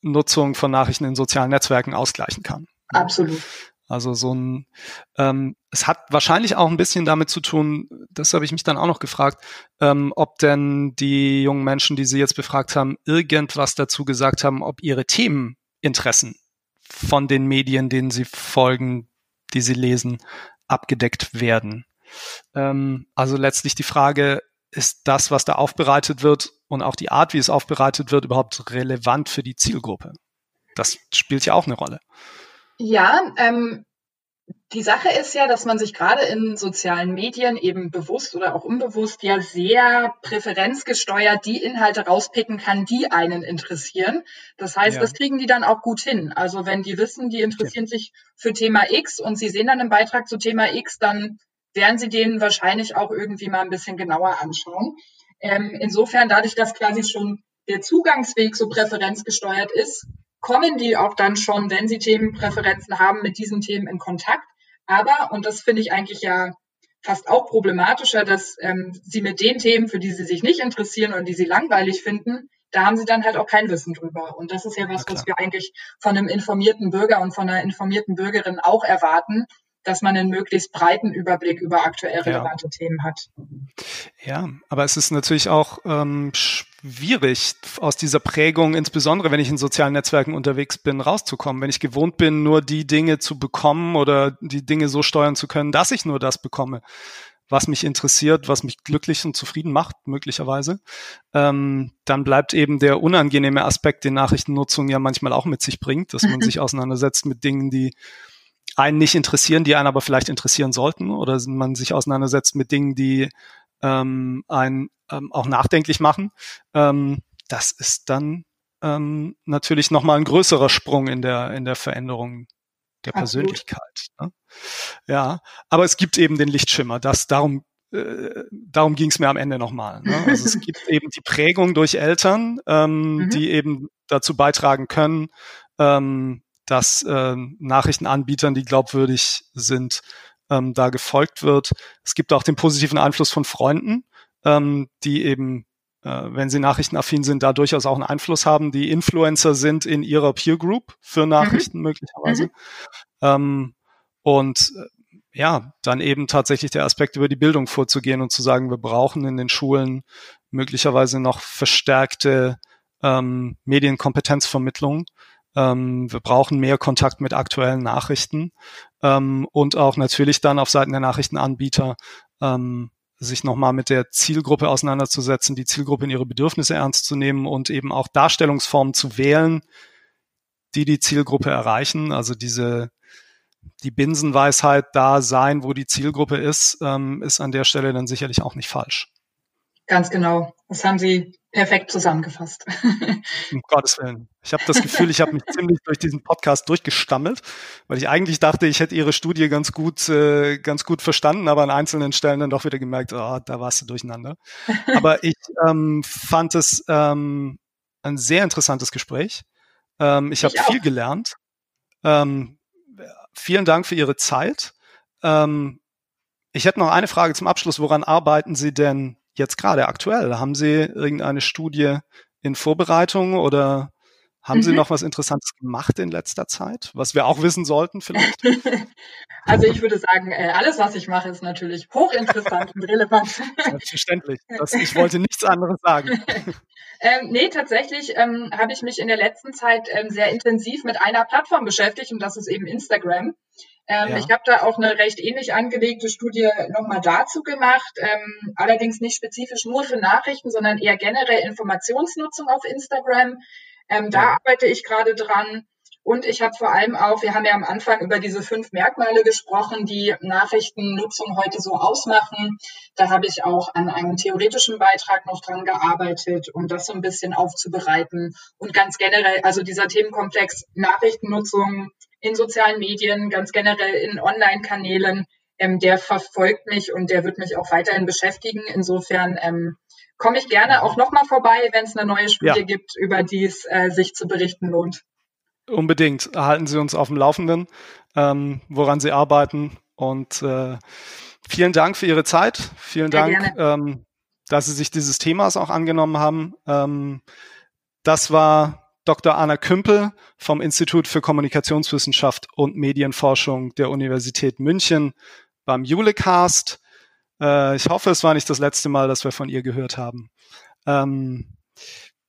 Nutzung von Nachrichten in sozialen Netzwerken ausgleichen kann. Absolut. Also so ein, ähm, es hat wahrscheinlich auch ein bisschen damit zu tun, das habe ich mich dann auch noch gefragt, ähm, ob denn die jungen Menschen, die Sie jetzt befragt haben, irgendwas dazu gesagt haben, ob ihre Themeninteressen von den Medien, denen sie folgen, die sie lesen, abgedeckt werden. Ähm, also letztlich die Frage, ist das, was da aufbereitet wird und auch die Art, wie es aufbereitet wird, überhaupt relevant für die Zielgruppe? Das spielt ja auch eine Rolle. Ja, ähm, die Sache ist ja, dass man sich gerade in sozialen Medien eben bewusst oder auch unbewusst ja sehr präferenzgesteuert die Inhalte rauspicken kann, die einen interessieren. Das heißt, ja. das kriegen die dann auch gut hin. Also wenn die wissen, die interessieren okay. sich für Thema X und sie sehen dann einen Beitrag zu Thema X, dann werden sie den wahrscheinlich auch irgendwie mal ein bisschen genauer anschauen. Ähm, insofern, dadurch, dass quasi schon der Zugangsweg so präferenzgesteuert ist, kommen die auch dann schon, wenn sie Themenpräferenzen haben, mit diesen Themen in Kontakt. Aber, und das finde ich eigentlich ja fast auch problematischer, dass ähm, sie mit den Themen, für die sie sich nicht interessieren und die sie langweilig finden, da haben sie dann halt auch kein Wissen drüber. Und das ist ja was, was wir eigentlich von einem informierten Bürger und von einer informierten Bürgerin auch erwarten, dass man einen möglichst breiten Überblick über aktuell relevante ja. Themen hat. Ja, aber es ist natürlich auch ähm, schwierig, aus dieser Prägung, insbesondere wenn ich in sozialen Netzwerken unterwegs bin, rauszukommen. Wenn ich gewohnt bin, nur die Dinge zu bekommen oder die Dinge so steuern zu können, dass ich nur das bekomme, was mich interessiert, was mich glücklich und zufrieden macht, möglicherweise, ähm, dann bleibt eben der unangenehme Aspekt, den Nachrichtennutzung ja manchmal auch mit sich bringt, dass man sich auseinandersetzt mit Dingen, die einen nicht interessieren, die einen aber vielleicht interessieren sollten, oder man sich auseinandersetzt mit Dingen, die ähm, einen ähm, auch nachdenklich machen. Ähm, das ist dann ähm, natürlich nochmal ein größerer Sprung in der, in der Veränderung der Persönlichkeit. Ne? Ja, aber es gibt eben den Lichtschimmer. Das darum äh, darum ging es mir am Ende nochmal. Ne? Also es gibt eben die Prägung durch Eltern, ähm, mhm. die eben dazu beitragen können, ähm, dass äh, Nachrichtenanbietern, die glaubwürdig sind, ähm, da gefolgt wird. Es gibt auch den positiven Einfluss von Freunden, ähm, die eben, äh, wenn sie nachrichtenaffin sind, da durchaus auch einen Einfluss haben, die Influencer sind in ihrer Peer Group für mhm. Nachrichten mhm. möglicherweise. Mhm. Ähm, und äh, ja, dann eben tatsächlich der Aspekt über die Bildung vorzugehen und zu sagen, wir brauchen in den Schulen möglicherweise noch verstärkte ähm, Medienkompetenzvermittlung ähm, wir brauchen mehr Kontakt mit aktuellen Nachrichten ähm, und auch natürlich dann auf Seiten der Nachrichtenanbieter ähm, sich nochmal mit der Zielgruppe auseinanderzusetzen, die Zielgruppe in ihre Bedürfnisse ernst zu nehmen und eben auch Darstellungsformen zu wählen, die die Zielgruppe erreichen. Also diese die Binsenweisheit da sein, wo die Zielgruppe ist, ähm, ist an der Stelle dann sicherlich auch nicht falsch. Ganz genau. Das haben Sie perfekt zusammengefasst. um Gottes Willen. Ich habe das Gefühl, ich habe mich ziemlich durch diesen Podcast durchgestammelt, weil ich eigentlich dachte, ich hätte Ihre Studie ganz gut, äh, ganz gut verstanden, aber an einzelnen Stellen dann doch wieder gemerkt, oh, da warst du durcheinander. Aber ich ähm, fand es ähm, ein sehr interessantes Gespräch. Ähm, ich habe viel gelernt. Ähm, vielen Dank für Ihre Zeit. Ähm, ich hätte noch eine Frage zum Abschluss. Woran arbeiten Sie denn jetzt gerade aktuell? Haben Sie irgendeine Studie in Vorbereitung oder haben mhm. Sie noch was Interessantes gemacht in letzter Zeit, was wir auch wissen sollten vielleicht? Also ich würde sagen, äh, alles, was ich mache, ist natürlich hochinteressant und relevant. Selbstverständlich. Das, ich wollte nichts anderes sagen. Ähm, nee, tatsächlich ähm, habe ich mich in der letzten Zeit ähm, sehr intensiv mit einer Plattform beschäftigt und das ist eben Instagram. Ähm, ja. Ich habe da auch eine recht ähnlich angelegte Studie nochmal dazu gemacht, ähm, allerdings nicht spezifisch nur für Nachrichten, sondern eher generell Informationsnutzung auf Instagram. Ähm, da ja. arbeite ich gerade dran. Und ich habe vor allem auch, wir haben ja am Anfang über diese fünf Merkmale gesprochen, die Nachrichtennutzung heute so ausmachen. Da habe ich auch an einem theoretischen Beitrag noch dran gearbeitet, um das so ein bisschen aufzubereiten. Und ganz generell, also dieser Themenkomplex Nachrichtennutzung in sozialen Medien, ganz generell in Online-Kanälen, ähm, der verfolgt mich und der wird mich auch weiterhin beschäftigen. Insofern ähm, komme ich gerne auch nochmal vorbei, wenn es eine neue Studie ja. gibt, über die es äh, sich zu berichten lohnt. Unbedingt. Halten Sie uns auf dem Laufenden, ähm, woran Sie arbeiten. Und äh, vielen Dank für Ihre Zeit. Vielen Sehr Dank, ähm, dass Sie sich dieses Themas auch angenommen haben. Ähm, das war Dr. Anna Kümpel vom Institut für Kommunikationswissenschaft und Medienforschung der Universität München beim Julecast. Äh, ich hoffe, es war nicht das letzte Mal, dass wir von ihr gehört haben. Ähm,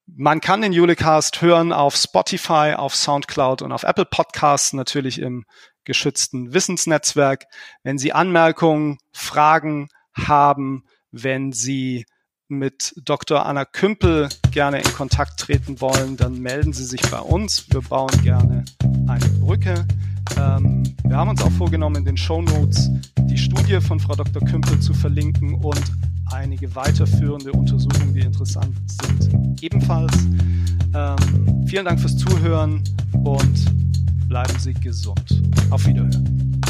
man kann den Julecast hören auf Spotify, auf Soundcloud und auf Apple Podcasts, natürlich im geschützten Wissensnetzwerk. Wenn Sie Anmerkungen, Fragen haben, wenn Sie mit Dr. Anna Kümpel gerne in Kontakt treten wollen, dann melden Sie sich bei uns. Wir bauen gerne eine Brücke. Ähm, wir haben uns auch vorgenommen, in den Show Notes die Studie von Frau Dr. Kümpel zu verlinken und einige weiterführende Untersuchungen, die interessant sind, ebenfalls. Ähm, vielen Dank fürs Zuhören und bleiben Sie gesund. Auf Wiederhören.